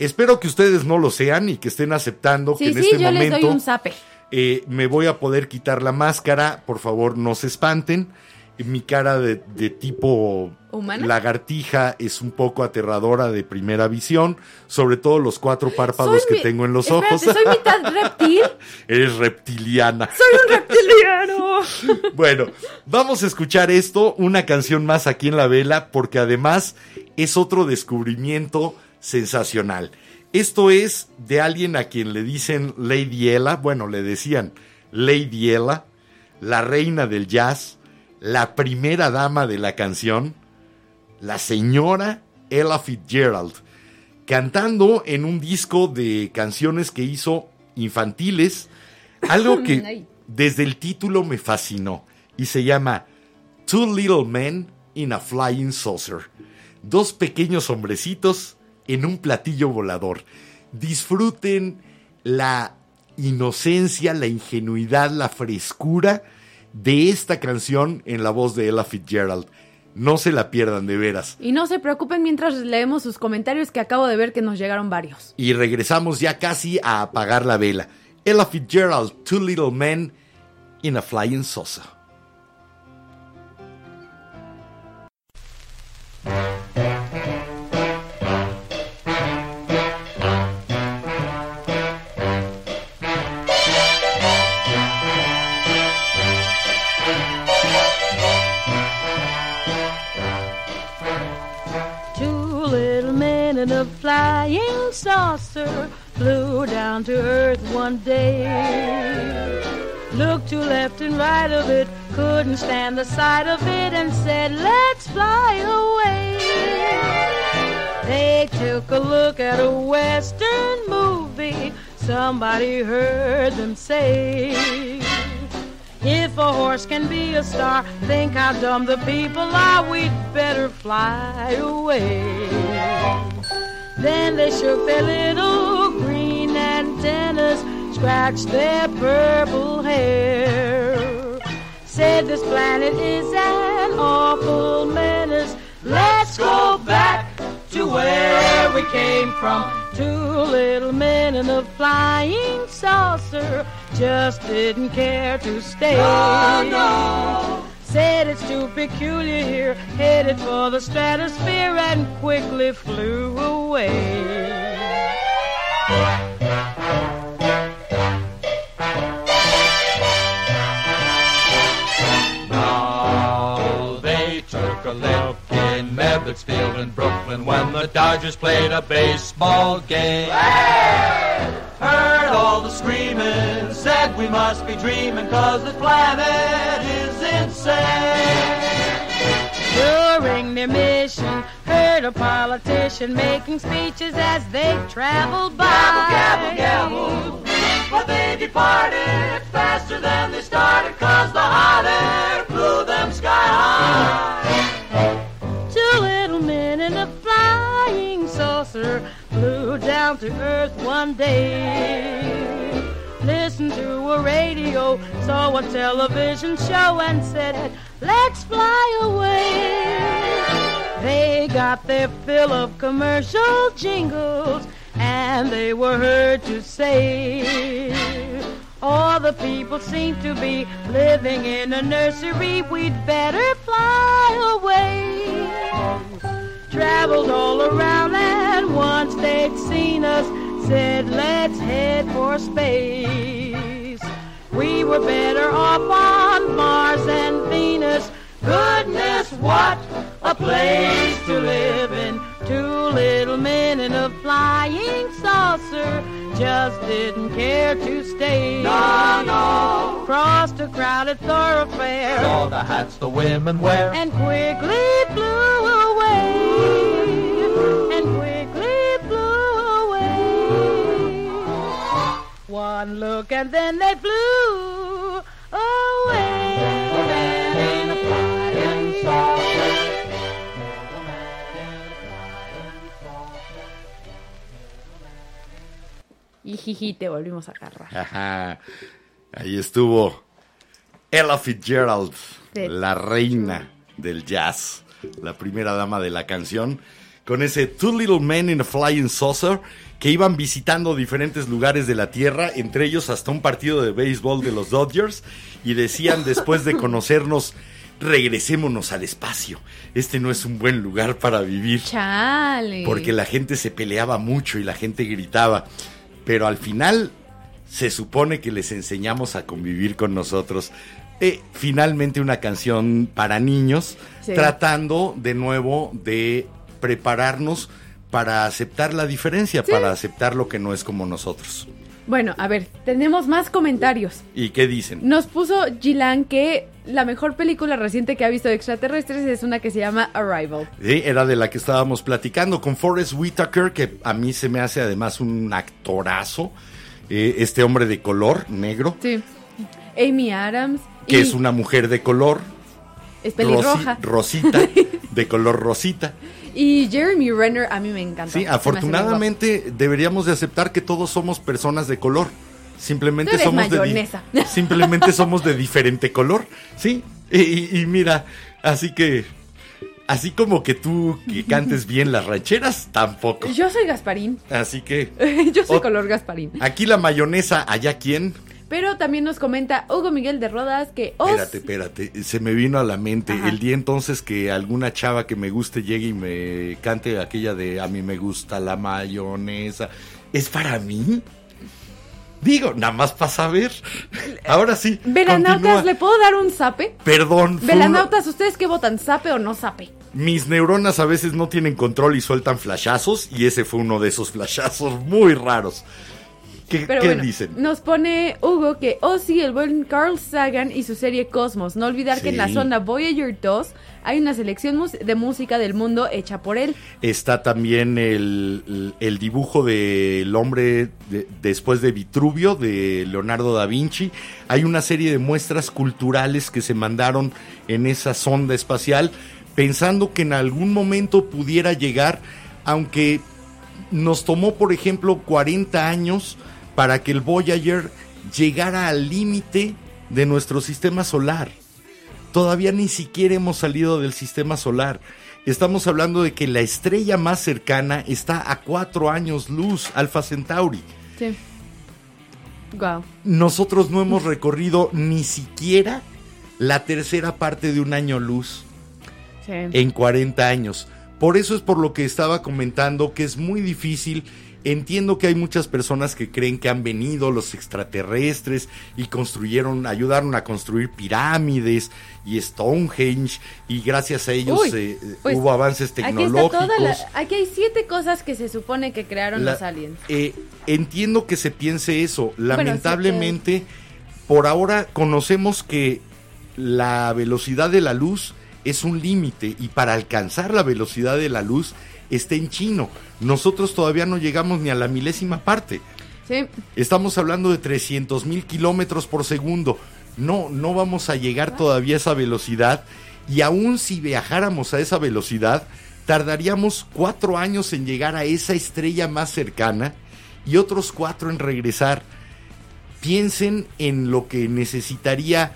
S1: Espero que ustedes no lo sean y que estén aceptando que en
S2: sí,
S1: este
S2: yo les
S1: momento
S2: doy un zape.
S1: eh, me voy a poder quitar la máscara. Por favor, no se espanten. Mi cara de, de tipo
S2: ¿Humana?
S1: lagartija es un poco aterradora de primera visión, sobre todo los cuatro párpados
S2: Soy
S1: que
S2: mi-
S1: tengo en los
S2: Espérate,
S1: ojos.
S2: soy mitad reptil.
S1: Eres reptiliana.
S2: Soy un reptiliano.
S1: Bueno, vamos a escuchar esto, una canción más aquí en la vela, porque además es otro descubrimiento sensacional. Esto es de alguien a quien le dicen Lady Ella, bueno, le decían Lady Ella, la reina del jazz, la primera dama de la canción, la señora Ella Fitzgerald, cantando en un disco de canciones que hizo infantiles, algo que desde el título me fascinó y se llama Two Little Men in a Flying Saucer. Dos pequeños hombrecitos en un platillo volador. Disfruten la inocencia, la ingenuidad, la frescura de esta canción en la voz de Ella Fitzgerald. No se la pierdan de veras.
S2: Y no se preocupen mientras leemos sus comentarios que acabo de ver que nos llegaron varios.
S1: Y regresamos ya casi a apagar la vela. Ella Fitzgerald, Two Little Men in a Flying Saucer.
S7: Saucer flew down to earth one day. Looked to left and right of it, couldn't stand the sight of it, and said, Let's fly away. They took a look at a western movie. Somebody heard them say. If a horse can be a star, think how dumb the people are. We'd better fly away. Then they shook their little green antennas, scratched their purple hair. Said this planet is an awful menace. Let's go back to where we came from. Two little men in a flying saucer just didn't care to stay. Said it's too peculiar here, headed for the stratosphere and quickly flew away.
S4: Now they took a look in Medlick's Field in Brooklyn when the Dodgers played a baseball game. Heard all the screaming, said we must be dreaming cause the planet is insane.
S7: During their mission, heard a politician making speeches as they traveled by.
S4: Gabble, gabble, gabble. But they departed faster than they started cause the hot air blew them sky high.
S7: Two little men in a flying saucer flew down to earth one day. Listened to a radio, saw a television show, and said, Let's fly away. They got their fill of commercial jingles, and they were heard to say, All the people seem to be living in a nursery. We'd better fly away. Traveled all said, Let's head for space. We were better off on Mars and Venus. Goodness, what a place to live in. Two little men in a flying saucer just didn't care to stay.
S4: No, no.
S7: Crossed a crowded thoroughfare
S4: All the hats the women wear.
S7: and quickly flew One look and then they flew
S2: Y jiji, te volvimos a agarrar.
S1: Ajá. Ahí estuvo Ella Fitzgerald,
S2: Sí.
S1: la reina del jazz, la primera dama de la canción, con ese Two Little Men in a Flying Saucer que iban visitando diferentes lugares de la Tierra, entre ellos hasta un partido de béisbol de los Dodgers, y decían después de conocernos, regresémonos al espacio, este no es un buen lugar para vivir.
S2: Chale.
S1: Porque la gente se peleaba mucho y la gente gritaba. Pero al final se supone que les enseñamos a convivir con nosotros. Eh, finalmente una canción para niños,
S2: Sí.
S1: tratando de nuevo de prepararnos para aceptar la diferencia, para aceptar lo que no es como nosotros.
S2: Bueno, a ver, tenemos más comentarios.
S1: ¿Y qué dicen?
S2: Nos puso Gilan que la mejor película reciente que ha visto de extraterrestres es una que se llama Arrival.
S1: Sí, era de la que estábamos platicando con Forrest Whitaker, que a mí se me hace además un actorazo. eh, este hombre de color, negro,
S2: Sí. Amy Adams.
S1: que
S2: y
S1: es una mujer de color,
S2: es pelirroja.
S1: rosi- rosita, de color rosita.
S2: Y Jeremy Renner a mí me encanta.
S1: Sí, afortunadamente deberíamos de aceptar que todos somos personas de color. Simplemente somos de
S2: mayonesa.
S1: simplemente somos de diferente color, sí. Y, mira, así que así como que tú que cantes bien las rancheras, tampoco.
S2: Yo soy Gasparín.
S1: Así que
S2: Yo soy color Gasparín.
S1: aquí la mayonesa, allá quién.
S2: Pero también nos comenta Hugo Miguel de Rodas que Oz.
S1: Espérate, espérate, se me vino a la mente
S2: Ajá.
S1: el día entonces que alguna chava que me guste llegue y me cante aquella de a mí me gusta la mayonesa. ¿Es para mí? Digo, nada más para saber. Ahora sí.
S2: Velanautas. ¿le puedo dar un zape?
S1: Perdón.
S2: Velanautas, ¿ustedes qué votan? ¿Zape o no zape?
S1: Mis neuronas a veces no tienen control y sueltan flashazos y ese fue uno de esos flashazos muy raros. ¿Qué,
S2: Pero
S1: qué
S2: bueno,
S1: dicen?
S2: nos pone Hugo que Ozzy, el buen Carl Sagan y su serie Cosmos. No olvidar que en la sonda Voyager 2 hay una selección de música del mundo hecha por él.
S1: Está también el, el dibujo del hombre de- después de Vitruvio, de Leonardo da Vinci. Hay una serie de muestras culturales que se mandaron en esa sonda espacial, pensando que en algún momento pudiera llegar, aunque nos tomó, por ejemplo, 40 años para que el Voyager llegara al límite de nuestro sistema solar. Todavía ni siquiera hemos salido del sistema solar. Estamos hablando de que la estrella más cercana está a cuatro años luz, Alpha Centauri.
S2: Sí. Wow.
S1: Nosotros no hemos recorrido ni siquiera la tercera parte de un año luz
S2: Sí.
S1: en 40 años. Por eso es por lo que estaba comentando que es muy difícil. Entiendo que hay muchas personas que creen que han venido los extraterrestres y construyeron, ayudaron a construir pirámides y Stonehenge y gracias a ellos
S2: Uy,
S1: eh,
S2: pues,
S1: hubo avances tecnológicos.
S2: la- aquí hay siete cosas que se supone que crearon
S1: La-
S2: los aliens.
S1: eh, entiendo que se piense eso. Lamentablemente por ahora conocemos que la velocidad de la luz es un límite y para alcanzar la velocidad de la luz está en chino. Nosotros todavía no llegamos ni a la milésima parte.
S2: Sí.
S1: Estamos hablando de 300 mil kilómetros por segundo. No, no vamos a llegar todavía a esa velocidad. Y aún si viajáramos a esa velocidad, tardaríamos cuatro años en llegar a esa estrella más cercana y otros cuatro en regresar. Piensen en lo que necesitaría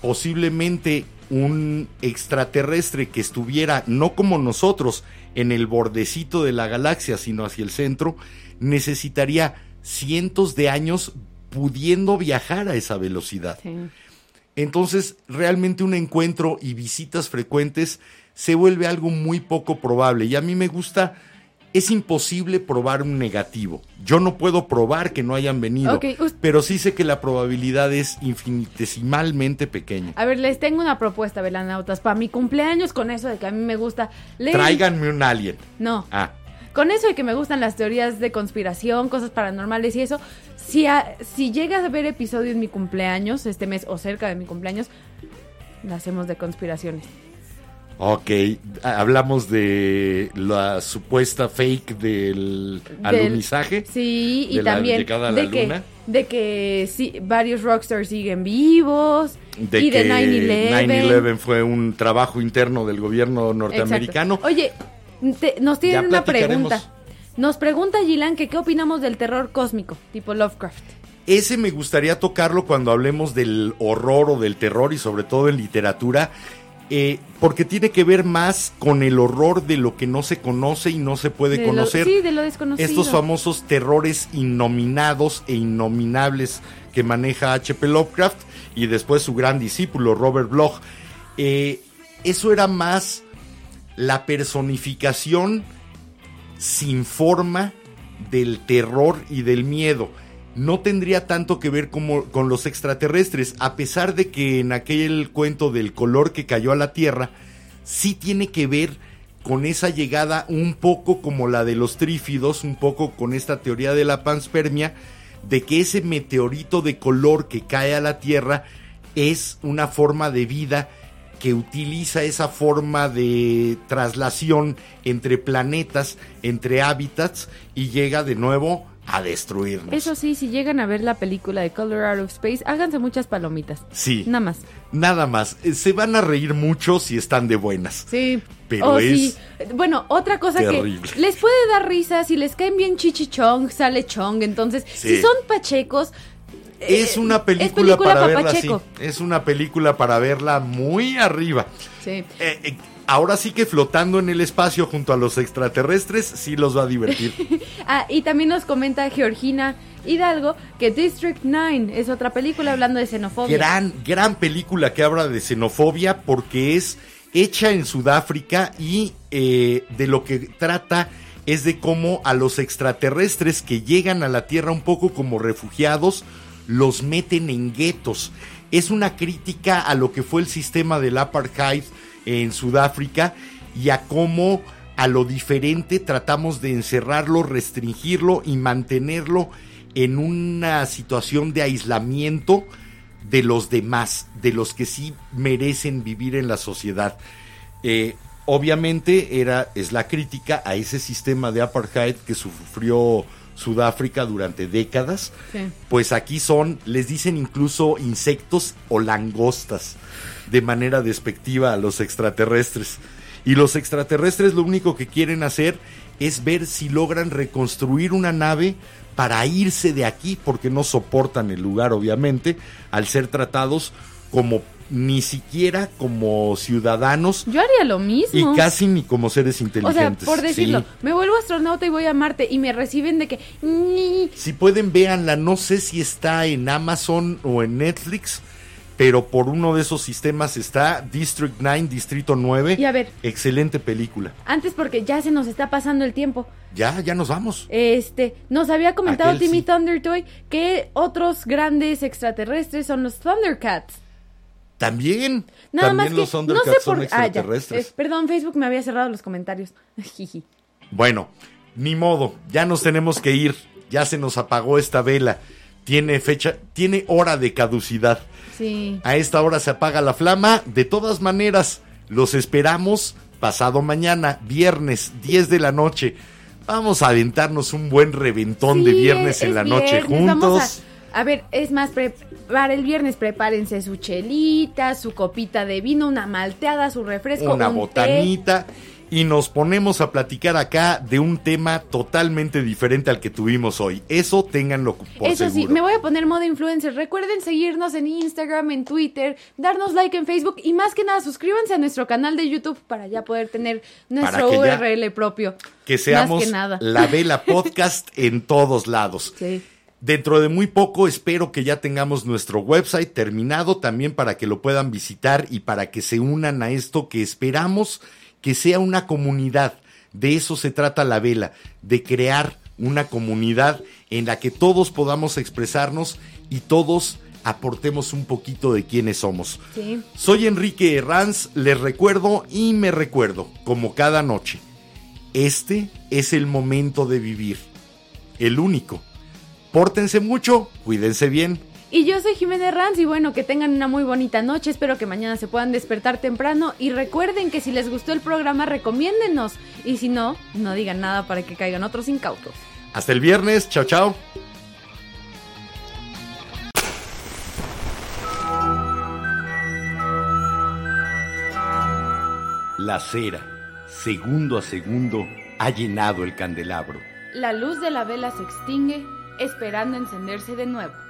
S1: posiblemente un extraterrestre que estuviera no como nosotros en el bordecito de la galaxia, sino hacia el centro, necesitaría cientos de años pudiendo viajar a esa velocidad.
S2: Sí.
S1: Entonces, realmente un encuentro y visitas frecuentes se vuelve algo muy poco probable. Y a mí me gusta, es imposible probar un negativo. Yo no puedo probar que no hayan venido, pero sí sé que la probabilidad es infinitesimalmente pequeña.
S2: A ver, les tengo una propuesta, velanautas. Para mi cumpleaños, con eso de que a mí me gusta leer.
S1: Tráiganme un alien.
S2: No.
S1: Ah,
S2: Con eso de que me gustan las teorías de conspiración, cosas paranormales y eso, si, a- si llegas a ver episodio en mi cumpleaños, este mes o cerca de mi cumpleaños, la hacemos de conspiraciones.
S1: Ok. Hablamos de la supuesta fake del alunizaje.
S2: Sí, y
S1: de la
S2: también
S1: llegada a la
S2: de, que, de que sí, varios rockstars siguen vivos.
S1: De
S2: y
S1: que
S2: de 9-11.
S1: 9-11 fue un trabajo interno del gobierno
S2: Exacto.
S1: norteamericano.
S2: Oye, te- nos tienen una pregunta. Nos pregunta Gilan que qué opinamos del terror cósmico, tipo Lovecraft.
S1: Ese me gustaría tocarlo cuando hablemos del horror o del terror y sobre todo en literatura, eh, porque tiene que ver más con el horror de lo que no se conoce y no se puede
S2: De lo-
S1: conocer.
S2: sí, de lo desconocido.
S1: Estos famosos terrores innominados e innominables que maneja H.P. Lovecraft y después su gran discípulo Robert Bloch. Eh, eso era más la personificación sin forma del terror y del miedo. No tendría tanto que ver como, con los extraterrestres, a pesar de que en aquel cuento del color que cayó a la Tierra, sí tiene que ver con esa llegada un poco como la de los trífidos, un poco con esta teoría de la panspermia, de que ese meteorito de color que cae a la Tierra es una forma de vida que utiliza esa forma de traslación entre planetas, entre hábitats y llega de nuevo a destruirnos.
S2: Eso sí, si llegan a ver la película de Color Out of Space, háganse muchas palomitas.
S1: Sí,
S2: Nada más.
S1: nada más. Eh, Se van a reír mucho si están de buenas.
S2: Sí.
S1: Pero
S2: Oh,
S1: es
S2: sí. Bueno, otra cosa
S1: terrible.
S2: que les puede dar risa, si les caen bien Chichi Chong, sale Chong. Entonces,
S1: Sí.
S2: si son pachecos,
S1: Es
S2: eh,
S1: una película,
S2: película
S1: para
S2: pa'
S1: verla así. Es una película para verla muy arriba.
S2: sí.
S1: Eh, eh, ahora sí que flotando en el espacio junto a los extraterrestres sí los va a divertir.
S2: Ah, y también nos comenta Georgina Hidalgo que District 9 es otra película hablando de xenofobia.
S1: gran, gran película que habla de xenofobia porque es hecha en Sudáfrica y eh, de lo que trata es de cómo a los extraterrestres que llegan a la Tierra un poco como refugiados los meten en guetos. Es una crítica a lo que fue el sistema del apartheid en Sudáfrica y a cómo a lo diferente tratamos de encerrarlo, restringirlo y mantenerlo en una situación de aislamiento de los demás, de los que sí merecen vivir en la sociedad. Eh, obviamente era, es la crítica a ese sistema de apartheid que sufrió Sudáfrica durante décadas.
S2: Sí.
S1: Pues aquí son, les dicen incluso insectos o langostas de manera despectiva a los extraterrestres. Y los extraterrestres lo único que quieren hacer es ver si logran reconstruir una nave para irse de aquí, porque no soportan el lugar, obviamente, al ser tratados como ni siquiera como ciudadanos
S2: Yo haría lo
S1: y
S2: mismo.
S1: casi ni como seres
S2: o sea,
S1: inteligentes.
S2: por decirlo,
S1: Sí.
S2: me vuelvo astronauta y voy a Marte y me reciben de que...
S1: Si pueden, véanla. No sé si está en Amazon o en Netflix, pero por uno de esos sistemas está District 9, Distrito 9.
S2: Y a ver.
S1: Excelente película.
S2: Antes porque ya se nos está pasando el tiempo.
S1: Ya, ya nos vamos.
S2: Este, nos había comentado
S1: Aquel
S2: Timmy
S1: sí.
S2: Thundertoy que otros grandes extraterrestres son los Thundercats.
S1: También,
S2: Nada
S1: también
S2: más que
S1: los
S2: no
S1: Thundercats
S2: sé por
S1: son
S2: ah,
S1: extraterrestres.
S2: Eh, perdón, Facebook me había cerrado los comentarios.
S1: Bueno, ni modo, ya nos tenemos que ir. Ya se nos apagó esta vela. Tiene fecha, tiene hora de caducidad.
S2: Sí.
S1: A esta hora se apaga la flama. De todas maneras, los esperamos pasado mañana, viernes, 10 de la noche. Vamos a aventarnos un buen reventón de viernes en
S2: es
S1: la noche
S2: viernes,
S1: juntos.
S2: A, a ver, es más, pre- para el viernes prepárense su chelita, su copita de vino, una malteada, su refresco,
S1: una
S2: un té.
S1: Y nos ponemos a platicar acá de un tema totalmente diferente al que tuvimos hoy. Eso ténganlo por
S2: Eso sí, me voy a poner modo influencer. Recuerden seguirnos en Instagram, en Twitter, darnos like en Facebook y más que nada suscríbanse a nuestro canal de YouTube para ya poder tener nuestro URL propio.
S1: que seamos
S2: que nada.
S1: la Vela Podcast en todos lados.
S2: Sí.
S1: Dentro de muy poco espero que ya tengamos nuestro website terminado también para que lo puedan visitar y para que se unan a esto que esperamos que sea una comunidad. De eso se trata la vela, de crear una comunidad en la que todos podamos expresarnos y todos aportemos un poquito de quiénes somos.
S2: Sí.
S1: Soy Enrique Herranz, les recuerdo y me recuerdo, como cada noche. Este es el momento de vivir. El único. Pórtense mucho, cuídense bien.
S2: Y yo soy Jiménez Ranz y bueno, que tengan una muy bonita noche. Espero que mañana se puedan despertar temprano y recuerden que si les gustó el programa, recomiéndenos. Y si no, no digan nada para que caigan otros incautos.
S1: Hasta el viernes, chao chao. La cera, segundo a segundo, ha llenado el candelabro.
S2: La luz de la vela se extingue, esperando encenderse de nuevo.